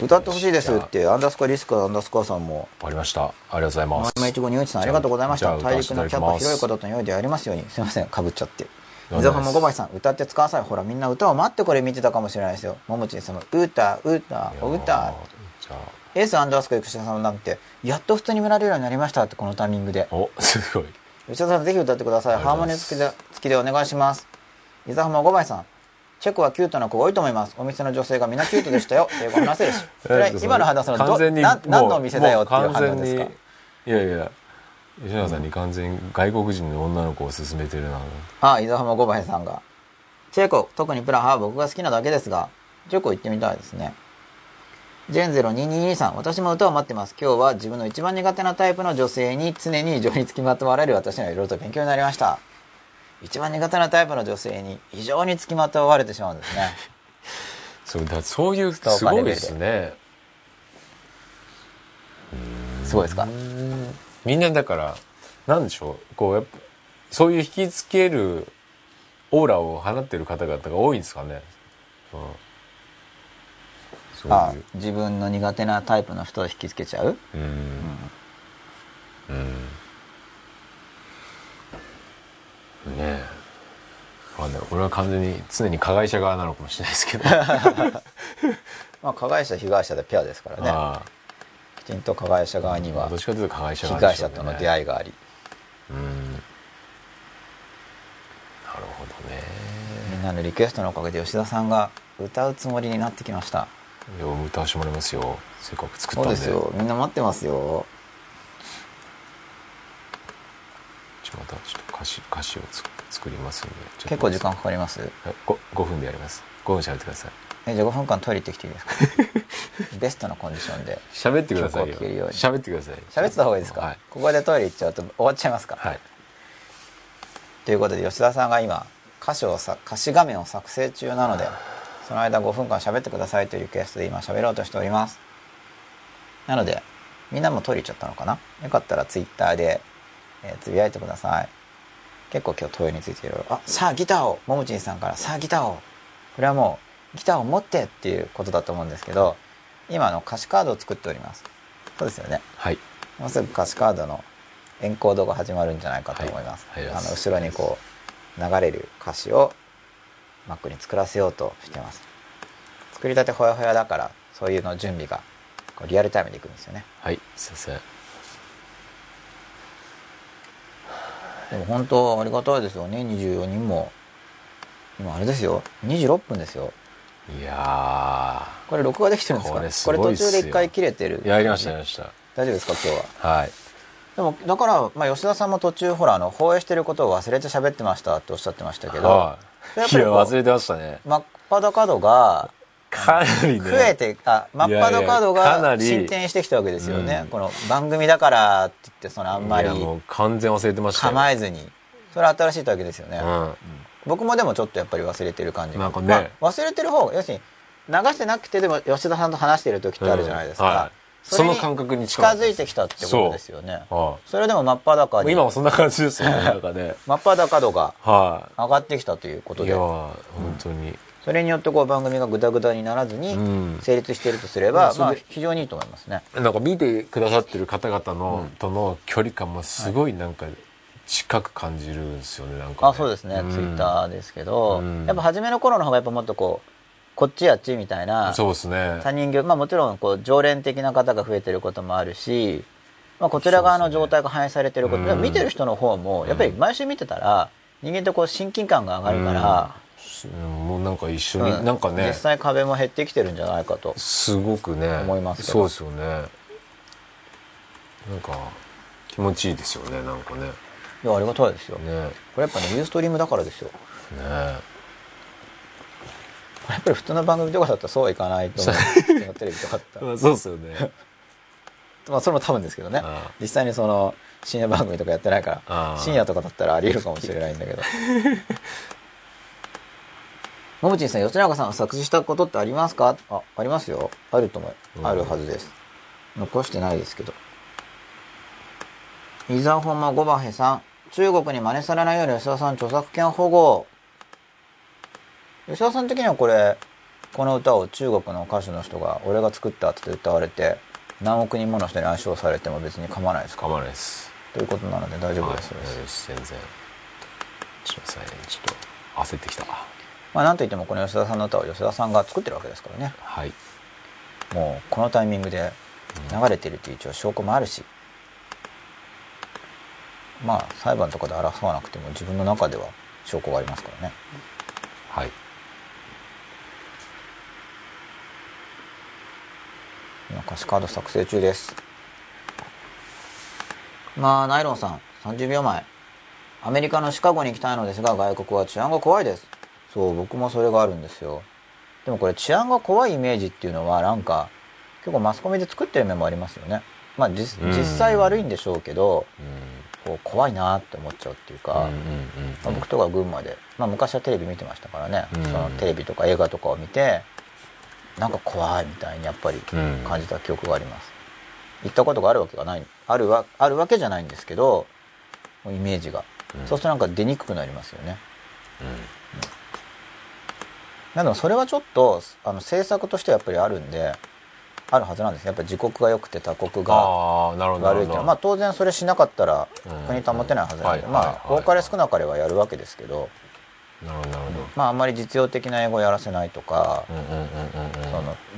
歌ってほしいですってアンダースコアリスクアンダースコアさんも。わかりました。ありがとうございます。前いちごにうちさんありがとうございました。大陸のキャパ広いことと良いでありますように。すいませんかぶっちゃって。伊沢もごばいさん歌って使わさい。ほらみんな歌を待ってこれ見てたかもしれないですよ。ももちんさんも歌歌お歌エースアンダースコア吉田さんなんてやっと普通に見られるようになりましたってこのタイミングで。あおすごい。吉田さんぜひ歌ってください。ハーモニー付きで付きでお願いします。伊沢浜五倍さんチェコはキュートな子が多いと思います。お店の女性がみんなキュートでしたよ。[laughs] 英語話せるし。それは今の話そのど何のお店だよっていう反応ですか？いやいや。吉永さんに完全に外国人の女の子を勧めてるな。ああ伊沢浜五倍さんが。チェコ特にプラハは僕が好きなだけですがチェコ行ってみたいですね。ジェンゼロ2223さん私も歌を待ってます。今日は自分の一番苦手なタイプの女性に常に異常につきまとわれる私にはいろいろと勉強になりました一番苦手なタイプの女性に異常につきまとわれてしまうんですね。[laughs] そうだそういうすごいでですね。すごいですか？みんなだからなんでしょう。こうやっぱそういう引きつけるオーラを放ってる方々が多いんですかね、うん、そうあいう。自分の苦手なタイプの人を引きつけちゃう？うん。うんね。えわかんない。俺は完全に常に加害者側なのかもしれないですけど。[laughs] まあ加害者被害者でペアですからね。あきちんと加害者側にはあどっちかというと加害者被側害者との出い会いがあり。うん。なるほどね。みんなのリクエストのおかげで吉田さんが歌うつもりになってきました。いや歌わしてもらいますよ。せっかく作ったそんで。うですよ。みんな待ってますよちょまたちょっと歌詞をつ作りますんで結構時間かかります？はい 5, 5分でやります。5分喋ってください。えじゃあ5分間トイレ行ってきていいですか？[laughs] ベストなコンディションで。喋ってくださいよ。喋ってください。喋ってた方がいいですか、はい。ここでトイレ行っちゃうと終わっちゃいますか、はい。ということで吉田さんが今歌詞をさ歌詞画面を作成中なのでその間5分間喋ってくださいというリクエストで今喋ろうとしております。なのでみんなもトイレ行っちゃったのかな？よかったらツイッターで、えーつぶやいてください結構今日トイレについていろいろ。あさあギターを。ももちんさんからさあギターを。これはもうギターを持ってっていうことだと思うんですけど今あの歌詞カードを作っております。そうですよね。はい。もうすぐ歌詞カードのエンコードが始まるんじゃないかと思います、はいはい。あの後ろにこう流れる歌詞を Mac に作らせようとしてます。作りたてほやほやだからそういうの準備がこうリアルタイムでいくんですよね。はいすいませんでも本当ありがたいですよね。24人も。今あれですよ。26分ですよ。いやこれ録画できてるんですか？これすごいっすよ。途中で一回切れてる。ーやりましたやりました。大丈夫ですか今日は？はい。でもだから、まあ、吉田さんも途中ほらあの放映してることを忘れて喋ってましたっておっしゃってましたけど、はい。いやっぱり忘れてましたね。真っ裸度がかなりね。増えてあ真っ裸度いやいやかながり。進展してきたわけですよね、うん。この番組だからって言ってそのあんまり完全忘れてましたよ。構えずに。それは新しいわけですよね、うん。僕もでもちょっとやっぱり忘れてる感じが。なんかね。まあ忘れてる方が要するに流してなくてでも吉田さんと話してる時ってあるじゃないですか、うんはい。その感覚に近づいてきたってことですよね。はそれでも真っ裸い、に。今もそんな感じですよね [laughs] 真っ裸度がは上がってきたということで。いいやー本当に、それによってこう番組がグダグダにならずにうん。成立しているとすれば、まあ非常にいいと思いますね。なんか見てくださってる方々の、との距離感もすごいなんか近く感じるんですよねなんか、ね、あそうですね、ん。ツイッターですけど、うん。やっぱ初めの頃の方がやっぱもっとこうこっちあっちみたいなそうですね。他人行まあもちろんこう常連的な方が増えてることもあるし、まあ、こちら側の状態が反映されてることで、うん。見てる人の方もやっぱり毎週見てたら人間ってこう親近感が上がるから、うんもうなんか一緒に、うん。なんかね実際壁も減ってきてるんじゃないかとすごくね思いますけど。そうですよね。なんか気持ちいいですよねなんかね。ねいやありがたいですよ。ね。これやっぱねユーストリームだからですよ。ね。これやっぱり普通の番組とかだったらそうはいかないと思う。テレビとかだったら。ま [laughs] あそうですよね。[laughs] まあそれも多分ですけどね。実際にその深夜番組とかやってないから深夜とかだったらあり得るかもしれないんだけど [laughs] ももちんさん吉永さんが作詞したことってありますか？あありますよ。あると思う。うん。あるはずです。残してないですけど。伊沢本間ゴバヘさん。中国に真似されないように吉田さん著作権保護。吉田さん的にはこれこの歌を中国の歌手の人が俺が作ったって歌われて何億人もの人に愛称されても別に構わないですか？構わないです。ということなので大丈夫です、はい。大丈夫です全然ちょっと焦ってきたまあなんといってもこの吉田さんの歌を吉田さんが作ってるわけですからね。はい。もうこのタイミングで流れてるという一応証拠もあるし。まあ裁判とかで争わなくても自分の中では証拠がありますからね。はい。今歌詞カード作成中です。まあナイロンさん30秒前。アメリカのシカゴに行きたいのですが外国は治安が怖いですそう僕もそれがあるんですよ。でもこれ治安が怖いイメージっていうのはなんか結構マスコミで作ってる面もありますよね。まあ実際悪いんでしょうけどうん。こう怖いなって思っちゃうっていうか、うんうんうんまあ、僕とか群馬で、まあ、昔はテレビ見てましたからね、うん。そのテレビとか映画とかを見てなんか怖いみたいにやっぱりうん。感じた記憶があります、行ったことがあるわけがない。あるわあるわけじゃないんですけどイメージが、うん。そうするとなんか出にくくなりますよねなのでそれはちょっとあの政策としてはやっぱりあるんであるはずなんです。ねやっぱり自国が良くて他国が悪いっていうのはまあ当然それしなかったらうん国保てないはずなんで、まあ多かれ少なかれはやるわけですけど、なるほどまああんまり実用的な英語をやらせないとか、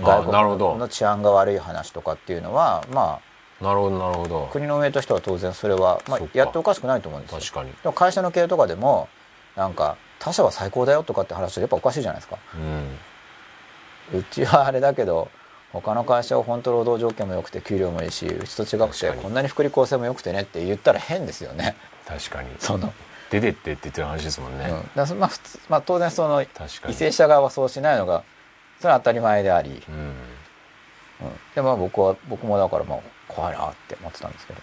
外国ど。の治安が悪い話とかっていうのはまなるほどなるほど。あ国の上としては当然それは、まあやっておかしくないと思うんですよ。確かに。会社の経営とかでもなんか他社は最高だよとかって話はやっぱおかしいじゃないですか。うん。うちはあれだけど他の会社は本当労働条件も良くて給料もいいしうちと違くてこんなに福利厚生も良くてねって言ったら変ですよね。確かに。[laughs] その。出てってって言ってる話ですもんね、うん、だまあ普通まあ当然その為政者側はそうしないのがそれは当たり前であり、うん。うん、でまあ僕は僕もだからまあ怖いなって思ってたんですけど。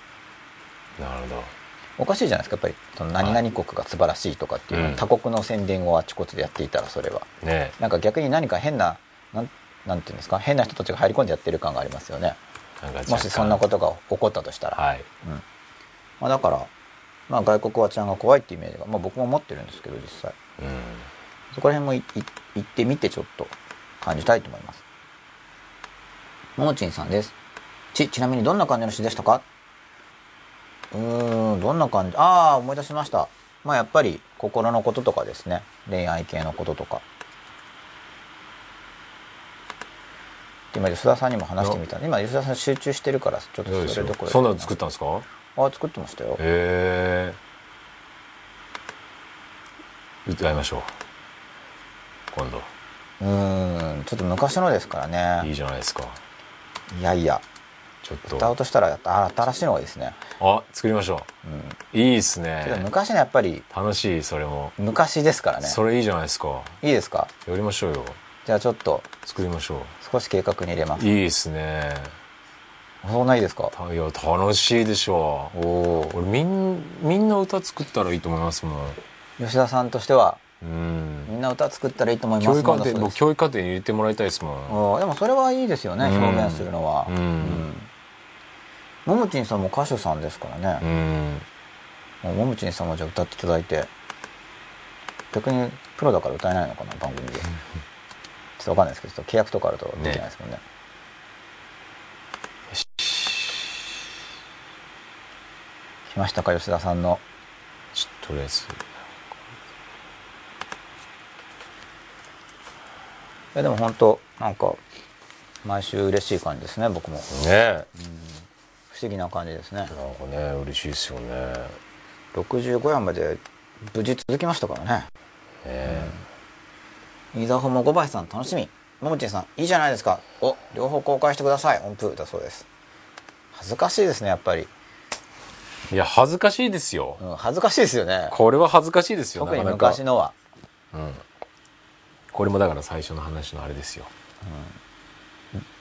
なるほどおかしいじゃないですかやっぱり。その何々国が素晴らしいとかっていう、うん他国の宣伝をあちこちでやっていたらそれは。ねなんか逆に何か変ななんなんていうんですか？変な人たちが入り込んでやってる感がありますよね。もしそんなことが起こったとしたら、はい。うん。まあ、だから、まあ、外国は治安が怖いっていうイメージが、まあ、僕も持ってるんですけど実際。うん。そこら辺も行ってみてちょっと感じたいと思います。ももちんさんです。ち、ちなみにどんな感じの詩でしたか？うーん、どんな感じ？ああ、思い出しました。まあやっぱり心のこととかですね。恋愛系のこととか。で今吉田さんにも話してみた今吉田さん集中してるからちょっとそれどころそんなの作ったんですか？へあ作ってましたよ。え歌いましょう。今度。うーんちょっと昔のですからね。いいじゃないですか。いやいやちょっと。歌うとしたら新しいのがいいですね。あ作りましょう。ん。ういいっすね。昔のやっぱり楽しいそれも。昔ですからね。それいいじゃないですか。いいですか？やりましょうよ。じゃあちょっと作りましょ少し計画に入れます。ういいっすね。そんないいですか？たいや楽しいでしょおお俺みんみんな歌作ったらいいと思いますもん。吉田さんとしては。うん。みんな歌作ったらいいと思います。教育課程僕教育課程に入れてもらいたいですもん。でもそれはいいですよねうん。表現するのは。うん。うんももちんさんも歌手さんですからね。うん。もうももちんさんもじゃあ歌っていただいて。逆にプロだから歌えないのかな番組で。ちょっとわかんないですけどちょっと契約とかあるとできないですもんね。来ましたか吉田さんの。ちょっととりあえず。いやでも本当なんか毎週嬉しい感じですね僕も。ねえ不思議な感じですね。なんかね嬉しいですよね。ね65夜まで無事続きましたからね。え。飯沢も5倍さん楽しみ。ももちんさんいいじゃないですか。お両方公開してください。音符だそうです。恥ずかしいですねやっぱり、いや恥ずかしいですよ。うん、恥ずかしいですよね。これは恥ずかしいですよ特に昔のは。うん。これもだから最初の話のあれですよ、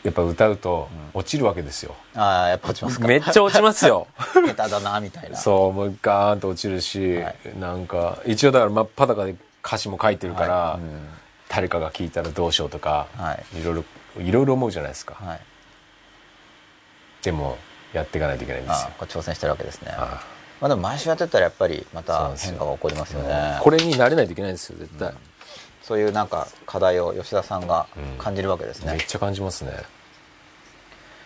やっぱ歌うと落ちるわけですよ、ああやっぱ落ちますか。めっちゃ落ちますよ。[laughs] 下手だなみたいな。そうもうガーンと落ちるし、はい。なんか一応だから真っ裸で歌詞も書いてるから、はい。うん。誰かが聞いたらどうしようとか、はい。いろいろいろいろ思うじゃないですか、はい。でもやっていかないといけないんですよ。挑戦してるわけですね。あまあでも毎週やってったらやっぱりまた変化が起こりますよね。これに慣れないといけないんですよ絶対、そういうなんか課題を吉田さんが感じるわけですね、めっちゃ感じますね。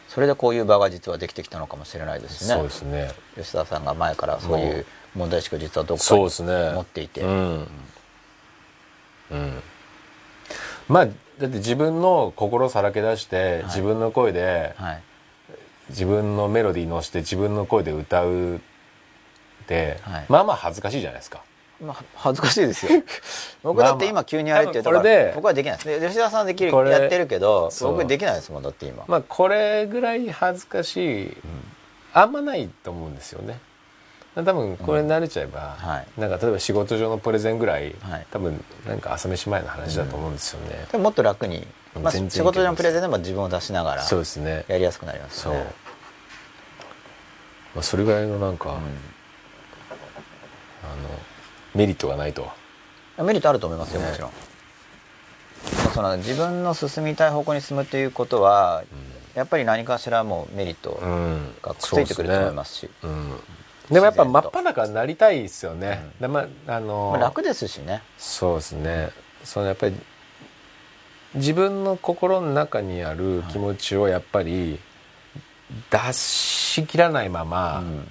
それでこういう場が実はできてきたのかもしれないですしね。そうですね。吉田さんが前からそういう問題意識を実はどこかにそうですね。持っていて、うん、うん、まあだって自分の心さらけ出して、い。自分の声で、はい。自分のメロディー乗せて自分の声で歌うって、はい。まあまあ恥ずかしいじゃないですか。まあ、恥ずかしいですよ。[laughs] 僕だって今急にやれって言ったら僕はできないです。で吉田さんはできるやってるけどそう。僕できないですもんだって今、まあこれぐらい恥ずかしい、あんまないと思うんですよね。多分これ慣れちゃえば、はい。なんか例えば仕事上のプレゼンぐらい、はい。多分なんか朝飯前の話だと思うんですよね、でももっと楽に、まあ、仕事上のプレゼンでも自分を出しながらそうですね。やりやすくなりますそう、よねまあ、それぐらいのなんか、うん。あのメリットがないと。メリットあると思いますよもちろん、その自分の進みたい方向に進むということは、やっぱり何かしらもうメリットうん。がくっついてくると思いますし、うん、でもやっぱ真っ裸になりたいですよね、うん。でまあのまあ、楽ですしね。そうですね。そのやっぱり自分の心の中にある気持ちをやっぱり出し切らないままうん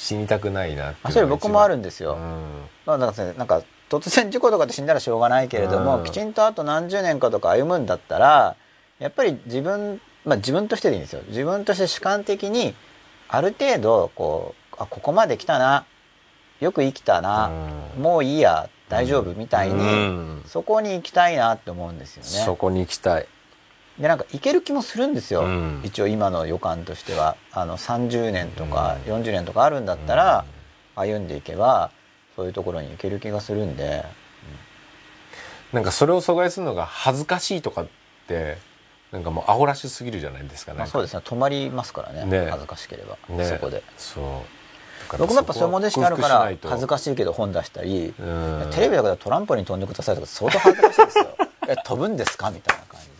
死にたくないなってそれ僕もあるんでですよ、うん。まあ、なんかなんか突然事故とかで死んだらしょうがないけれども、うん。きちんとあと何十年かとか歩むんだったらやっぱり自分まあ自分としてでいいんですよ。自分として主観的にある程度こうあここまで来たな。よく生きたな、うん。もういいや。大丈夫。みたいに、うん。そこに行きたいなって思うんですよね。そこに行きたいでなんか行ける気もするんですよ、うん。一応今の予感としては。あの30年とか40年とかあるんだったら、歩んでいけばそういうところに行ける気がするんで。なんかそれを阻害するのが恥ずかしいとかってなんかもうアホらしすぎるじゃないですかまあ、なんか。そうですね。止まりますからね。ね。恥ずかしければ、ね。そこで。そう。僕もやっぱそういう問題意識あるから恥ずかかしいけど本出したり、うん。テレビだからトランポリン飛んでくださいとか相当恥ずかしいですよ。[laughs] え飛ぶんですか？みたいな感じで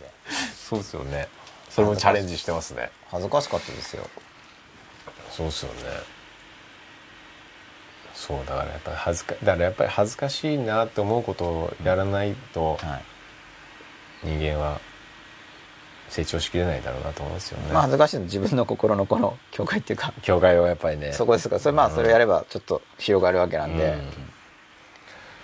そうですよね。それもチャレンジしてますね。恥ずかしかったですよ。そうですよね。そうだからやっぱり恥ずかだからやっぱり恥ずかしいなって思うことをやらないとはい。人間は成長しきれないだろうなと思うんですよね、まあ恥ずかしいのは自分の心のこの境界っていうか。境界はやっぱりね。そこですか。らそれまあそれをやればちょっと広がるわけなんで、うん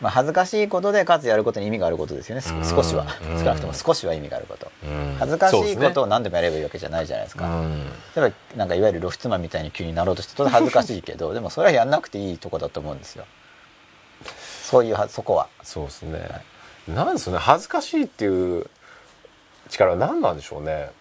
まあ、恥ずかしいことでかつやることに意味があることですよね。少しは。うん。少なくとも少しは意味があること。うん。恥ずかしいことを何でもやればいいわけじゃないじゃないですか、うん。例えばなんかいわゆる露出マンみたいに急になろうとしてとても恥ずかしいけどでもそれはやんなくていいとこだと思うんですよ。そういうはそこは。そうですね、なんですよね。恥ずかしいっていう力は何なんでしょうね。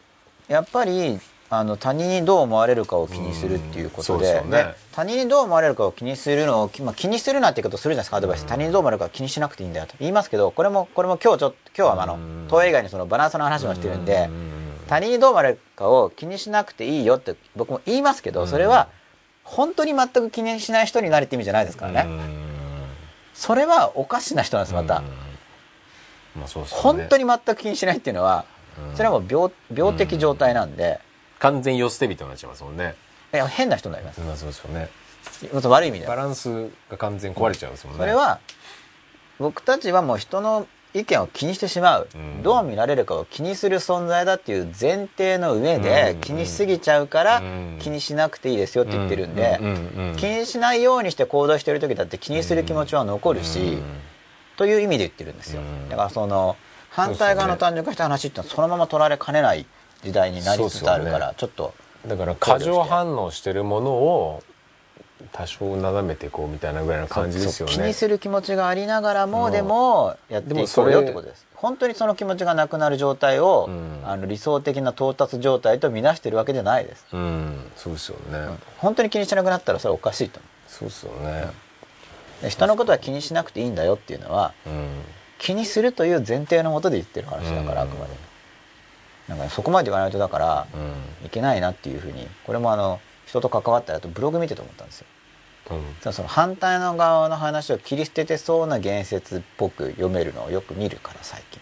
やっぱりあの他人にどう思われるかを気にするっていうことで,、うんでね。で他人にどう思われるかを気にするのを、きまあ、気にするなっていうことをするじゃないですかアドバイス、他人にどう思われるかを気にしなくていいんだよと。言いますけどこれもこれも今日ちょっと今日はあのうん。東映以外にそのバランスの話もしてるんで、うん。他人にどう思われるかを気にしなくていいよって僕も言いますけどそれは本当に全く気にしない人になれって意味じゃないですからね、うん。それはおかしな人なんですまた、まあそうですよね。本当に全く気にしないっていうのは、うん。それはもう病病的状態なんで、完全世捨て人になっちゃいますもんね。いや変な人になります、まあそうですよね。もっと悪い意味で。はバランスが完全に壊れちゃうんですもんね。それは僕たちはもう人の意見を気にしてしまう、うん。どう見られるかを気にする存在だっていう前提の上でうん。気にしすぎちゃうからうん。気にしなくていいですよって言ってるんで、気にしないようにして行動してる時だって気にする気持ちは残るし、うん。という意味で言ってるんですよ、うん。だからその反対側の単純化した話ってそのまま取られかねない時代になりつつあるから、ちょっとだから過剰反応してるものを多少なだめていこうみたいなぐらいの感じですよね。気にする気持ちがありながらも、うん。でもやっていこうよってことです。本当にその気持ちがなくなる状態を、うん。あの理想的な到達状態と見なしてるわけじゃないです。うん。そうですよね、本当に気にしなくなったらそれはおかしいと思そうですよね。うで人のことは気にしなくていいんだよっていうのはうん。気にするという前提のもとで言ってる話だから、うんあくまでなんかねそこまで言わないとだからうん。いけないなっていうふうにこれもあの人と関わったらとブログ見てて思ったんですよ。うん。その反対の側の話を切り捨ててそうな言説っぽく読めるのをよく見るから最近。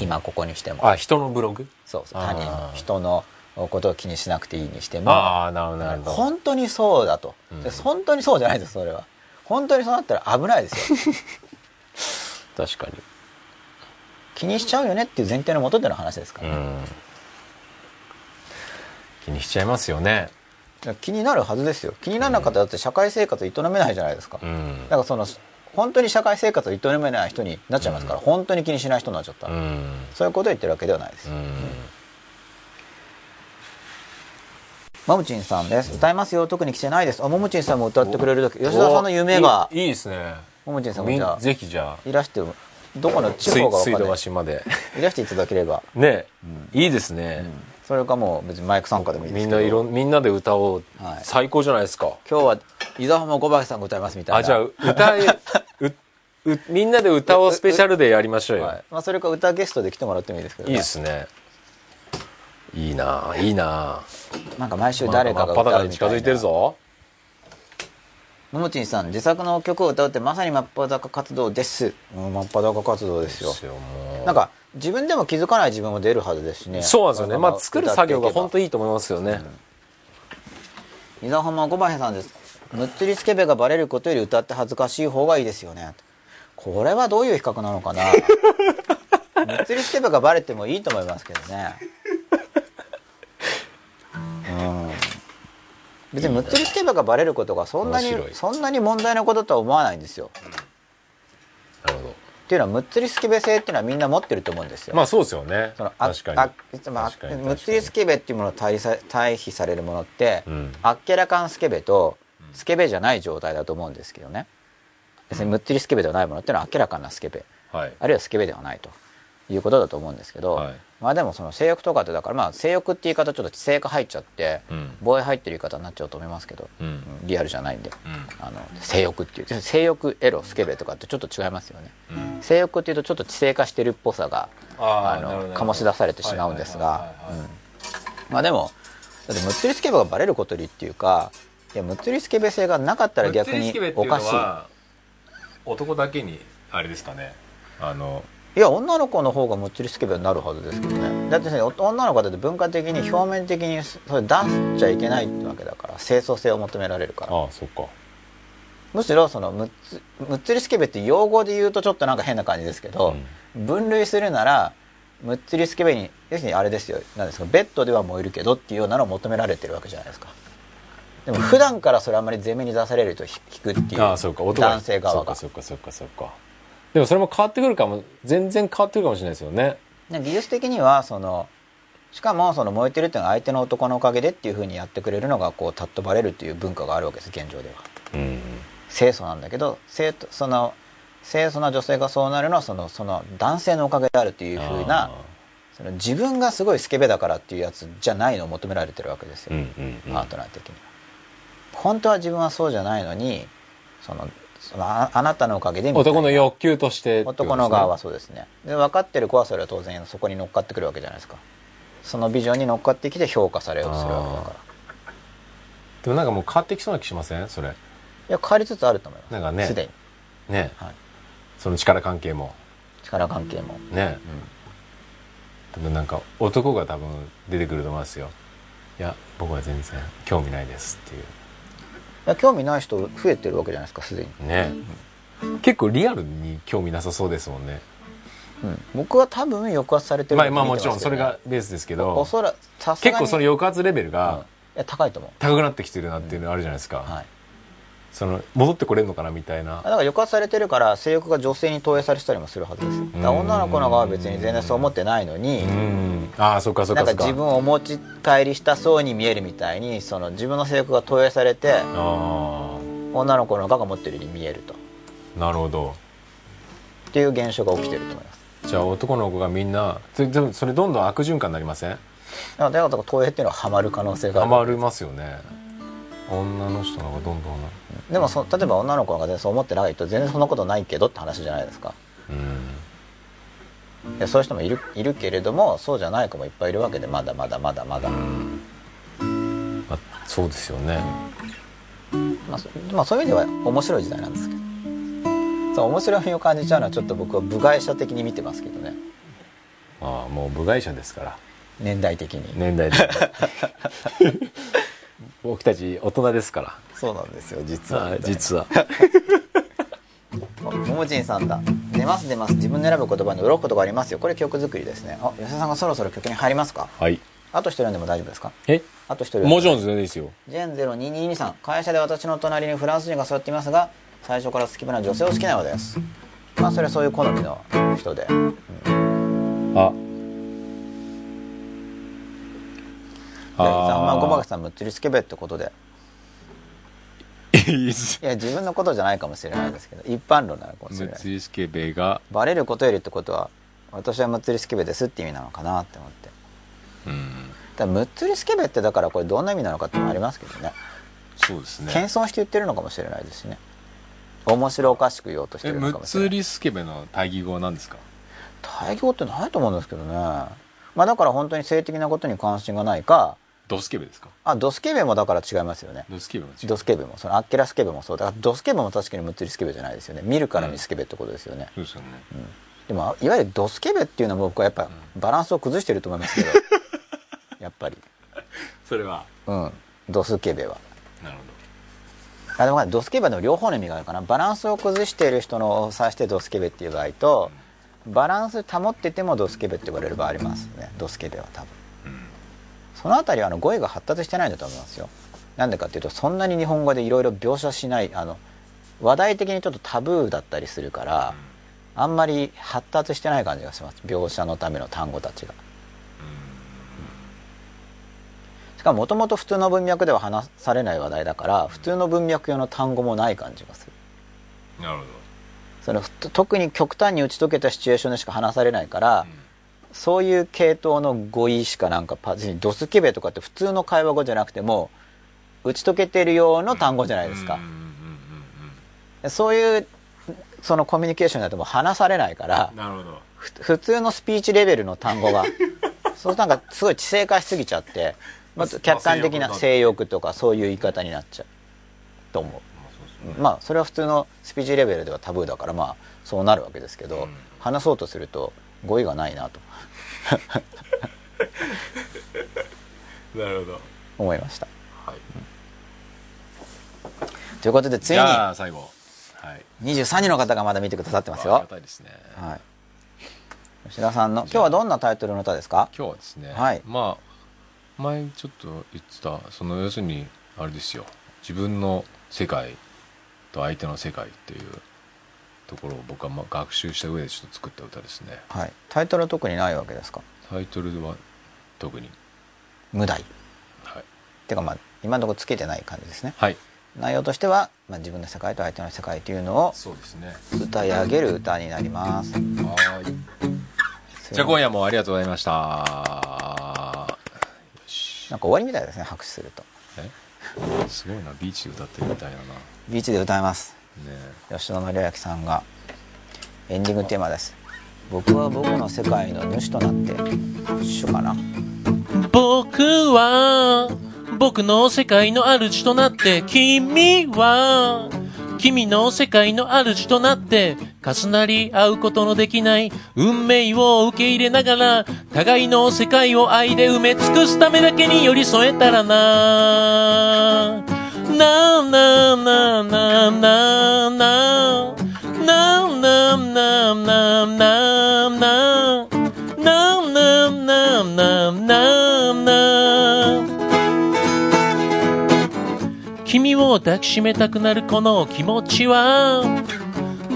今ここにしても。あ人のブログ？そうそう。他人人のことを気にしなくていいにしても。ああなるほど本当にそうだと、うん。で本当にそうじゃないですそれは。本当にそうなったら危ないですよ。[laughs] 確かに気にしちゃうよねっていう前提のもとでの話ですから、うん。気にしちゃいますよね。気になるはずですよ。気にならなかったらだって社会生活営めないじゃないですか、うん。だからその本当に社会生活を営めない人になっちゃいますから、本当に気にしない人になっちゃったら、うん。そういうことを言ってるわけではないです、うん。マムチンさんです。歌いますよ。特に来てないです。あマムチンさんも歌ってくれる時。吉田さんの夢が。いいですね。マムチンさんもじゃあ。ぜひじゃあ。いらしてどこの地水方かんない。水道橋まで。いらしていただければ、ね。いいですね。それかもう別にマイク参加でもいいですみんないろんみんなで歌おう。はい。最高じゃないですか。今日は伊沢浜小林さんが歌いますみたいな。あじゃあ歌えううみんなで歌おうスペシャルでやりましょうよ。はい。まあ、それか歌ゲストで来てもらってもいいですけど、いいですね。いいないいななんか毎週誰かが真っ裸歌うみたいな。に近づいてるぞももちんさん自作の曲を歌うってまさに真っ裸活動です、うん、真っ裸活動ですよ。ですよもう。なんか自分でも気づかない自分も出るはずですしね。そうなんですよね。まあ作る作業が本当にいいと思いますよね。伊沢浜小林さんです。むっつりスケベがバレることより歌って恥ずかしい方がいいですよね。これはどういう比較なのかな。[laughs] むっつりスケベがバレてもいいと思いますけどね。うん別にむっつりスケベがバレることがそんなにそんなに問題なこととは思わないんですよ。なるほっていうのはむっつりスケベ性っていうのはみんな持ってると思うんですよ、どまあそうですよね。そのあ確かに。あまあ確かにむっつりスケベっていうものを対さ対比されるものって、うん。あっけらかんスケベとスケベじゃない状態だと思うんですけどね。別にむっつりスケベではないものっていうのは明らかなスケベ。はい。あるいはスケベではないということだと思うんですけど、はいまあでもその性欲とかってだからまあ性欲って言い方ちょっと知性化入っちゃって、うん。防衛入ってる言い方になっちゃうと思いますけど、リアルじゃないんで、うん。あの性欲っていう性欲エロスケベとかってちょっと違いますよね、うん。性欲っていうとちょっと知性化してるっぽさがあの醸し出されてしまうんですが。まあでもだってむっつりスケベがバレることよりっていうかいやむっつりスケベ性がなかったら逆におかしい。男だけにあれですかね。あのいや女の子の方がむっつりスケベになるはずですけどね。だってねお女の子だって文化的に表面的にそれ出しちゃいけないってわけだから清楚性を求められるから。ああそっか。むしろそのむっつむっつりスケベって用語で言うとちょっとなんか変な感じですけど、分類するならむっつりスケベに要するにあれですよ。なんですかベッドでは燃えるけどっていうようなのを求められてるわけじゃないですか。でも普段からそれあんまり前面に出されると引くっていうああそうか。男が。男性側が。そうかそうかそうかそうかでもそれも変わってくるかも全然変わってくるかもしれないですよね。で技術的にはそのしかもその燃えてるっていうのは相手の男のおかげでっていうふうにやってくれるのがこう尊ばれるっていう文化があるわけです現状では。うん清楚なんだけど清その清楚な女性がそうなるのはそのその男性のおかげであるっていうふうなその自分がすごいスケベだからっていうやつじゃないのを求められてるわけですよ、パートナー的には。本当は自分はそうじゃないのにそのああなたのおかげで男の欲求として。ね男の側はそうですね。で分かってる子はそれは当然そこに乗っかってくるわけじゃないですか。そのビジョンに乗っかってきて評価されようとするわけだから。でもなんかもう変わってきそうな気しません？それ。いや変わりつつあると思います。なんかね。すでに。ね、はい。その力関係も。力関係も。ね、多分なんか男が多分出てくると思いますよ。いや僕は全然興味ないですっていう興味ない人増えてるわけじゃないですかすでに、ね、結構リアルに興味なさそうですもんね。うん、僕は多分抑圧されてるまあまあもちろんそれがベースですけおどそら結構その抑圧レベルうん。がいや高いと思う。高くなってきてるなっていうのあるじゃないですか、はいその戻ってこれるのかなみたいな。だから抑圧されてるから性欲が女性に投影されてたりもするはずですよ。だから女の子の側は別に全然そう思ってないのにうん。ああそっかそっなんかか自分をお持ち帰りしたそうに見えるみたいにその自分の性欲が投影されてあ女の子の側が持ってるように見えると。あなるほど。っていう現象が起きてると思います。じゃあ男の子がみんなそれどんどん悪循環になりません？だからだから投影っていうのはハマる可能性がある。ハマりますよね女の人の方がどんどんでもそ例えば女の子が全然そう思ってないと全然そんなことないけどって話じゃないですか。うん。いやそういう人もいるいるけれどもそうじゃない子もいっぱいいるわけでまだまだまだまだ、まあ、そうですよね。まあそまあ、そういう意味では面白い時代なんですけど。そう面白みを感じちゃうのはちょっと僕は部外者的に見てますけどね。ああもう部外者ですから。年代的に、年代的に [laughs] 僕たち大人ですから。そうなんですよ実は。あ実は。ももちんさんだ。出ます出ます。自分で選ぶ言葉に驚くことがありますよ。これ曲作りですね。あ吉田さんがそろそろ曲に入りますか？はい。あと一人でも大丈夫ですか？え？あと一人もちろん全然いいですよ。ジェン0222さん会社で私の隣にフランス人が座っていますが最初から好きな女性を好きなようです。まあそれはそういう好みの人で。あでまあごまかあさんむっつりスケベってことで。ーいや自分のことじゃないかもしれないですけど一般論なのかもしれムないツリスケベが。バレることよりってことは私はむっつりスケベですって意味なのかなって思って。うんだむっつりスケベってだからこれどんな意味なのかってのもありますけどね。そうですね。謙遜して言ってるのかもしれないですしね。面白おかしく言おうとしてえるのかもしれないリスケベの対義語は何ですか？対義語ってないと思うんですけどね。まあだから本当に性的なことに関心がないかドスケベですか？あドスケベもだから違いますよね。ドスケベもドスケベもそのアッケラスケベもそう。だからドスケベも確かにむっつりスケベじゃないですよね。見るからにスケベってことですよね、そうですよね。でもいわゆるドスケベっていうのは僕はやっぱバランスを崩してると思いますけど。[laughs] やっぱり。それは。うん。ドスケベは。なるほあでもドスケベはでも両方の意味があるかな。バランスを崩している人のを指してドスケベっていう場合とバランス保っててもドスケベって言われる場合ありますね。ドスケベは多分。どうんそのあたりはあの語彙が発達してないんだと思いますよ。なんでかっていうとそんなに日本語でいろいろ描写しないあの話題的にちょっとタブーだったりするからあんまり発達してない感じがします。描写のための単語たちが。しかももともと普通の文脈では話されない話題だから普通の文脈用の単語もない感じがする。なるほそのふ特に極端に打ち解けたシチュエーションでしか話されないから、どそういう系統の語彙しかなんかパにドスケベとかって普通の会話語じゃなくても打ち解けてるような単語じゃないですか。そういうそのコミュニケーションだともう話されないからうんなるほど。ふ普通のスピーチレベルの単語が [laughs] そうなんかすごい知性化しすぎちゃって、まず客観的なまあ性欲とかそういう言い方になっちゃうと思う。ね。まあそれは普通のスピーチレベルではタブーだからまあそうなるわけですけど、うん。話そうとすると語彙がないなと。[laughs] なるほど。思いました。はい。ということでついに最後。はい。23人の方がまだ見てくださってますありがよたいですね。はい。吉田さんの今日はどんなタイトルの歌ですか？今日はですね、はい。まあ前ちょっと言ってたその要するにあれですよ。自分の世界と相手の世界っていうところを僕はまあ学習した上でちょっと作った歌ですね。はい。タイトルは特にないわけですか？タイトルは特に。無題。はい、てかまあ今のところつけてない感じですね。はい、内容としては、まあ、自分の世界と相手の世界というのをそうですね。歌い上げる歌になります。はい。じゃあ今夜もありがとうございました。なんか終わりみたいですね拍手すると。え？すごいな。ビーチで歌ってるみたいだな。ねビーチで歌います。え吉野紀明さんがエンディングテーマです。僕は僕の世界の主となって主かな。僕は僕の世界の主となって君は君の世界の主となって重なり合うことのできない運命を受け入れながら互いの世界を愛で埋め尽くすためだけに寄り添えたらな。なななななななななななななななななな君を抱きしめたくなるこの気持ちは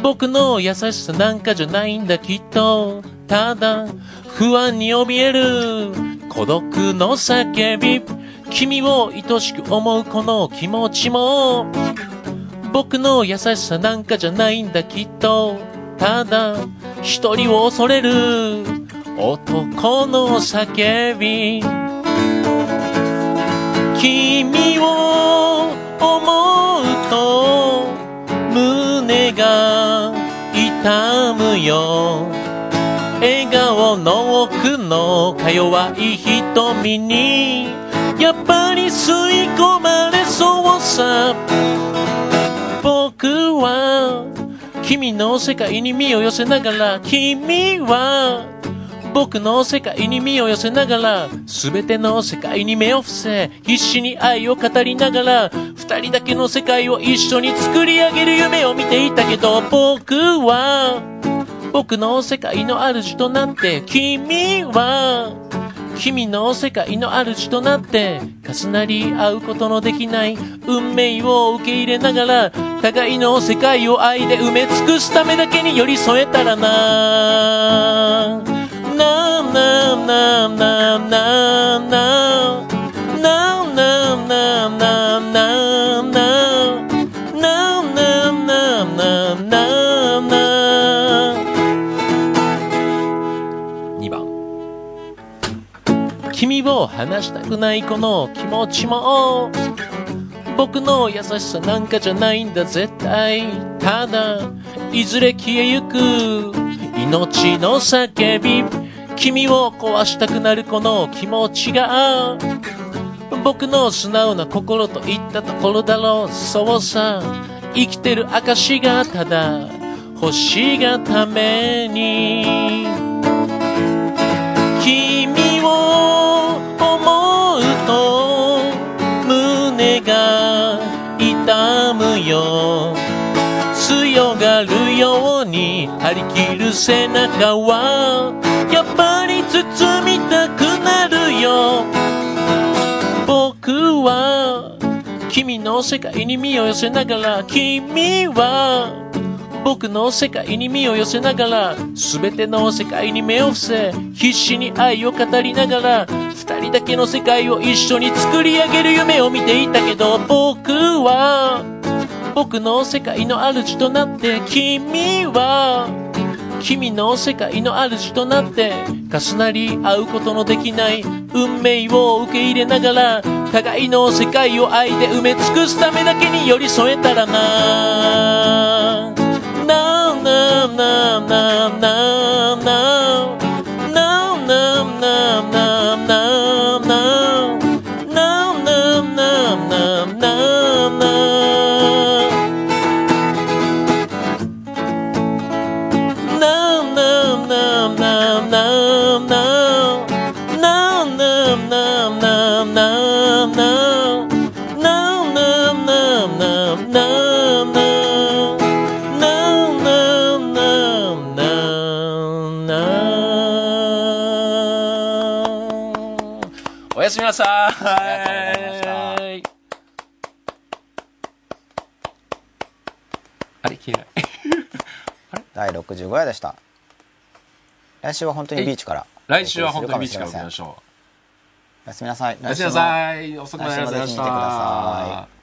僕の優しさなんかじゃないんだきっとただ不安に怯える孤独の叫び君を愛しく思うこの気持ちも僕の優しさなんかじゃないんだきっと。ただ一人を恐れる男の叫び。君を思うと胸が痛むよ。笑顔の奥のか弱い瞳にやっぱり吸い込まれそうさ。僕は君の世界に身を寄せながら君は僕の世界に身を寄せながら全ての世界に目を伏せ必死に愛を語りながら二人だけの世界を一緒に作り上げる夢を見ていたけど僕は僕の世界の主となって君は君の世界の主となって重なり合うことのできない運命を受け入れながら互いの世界を愛で埋め尽くすためだけに寄り添えたらな。なななななな君を離したくないこの気持ちも。僕の優しさなんかじゃないんだ絶対。ただいずれ消えゆく命の叫び。君を壊したくなるこの気持ちが。僕の素直な心といったところだろうそうさ。生きてる証がただ欲しがために。強がるように張り切る背中はやっぱり包みたくなるよ。僕は君の世界に身を寄せながら君は僕の世界に身を寄せながら全ての世界に目を伏せ必死に愛を語りながら二人だけの世界を一緒に作り上げる夢を見ていたけど僕は僕の世界の主となって君は君の世界の主となって重なり合うことのできない運命を受け入れながら互いの世界を愛で埋め尽くすためだけに寄り添えたらな。ななななななやすみなさい。ありがとうございました [laughs] あれ？消えない。第65話でした来週は本当にビーチから来週は本当にビーチからお送りするかもしれましょう。おやすみなさいおやすみなさい。遅くまでありがとうございまし来週もぜひ見てくださた。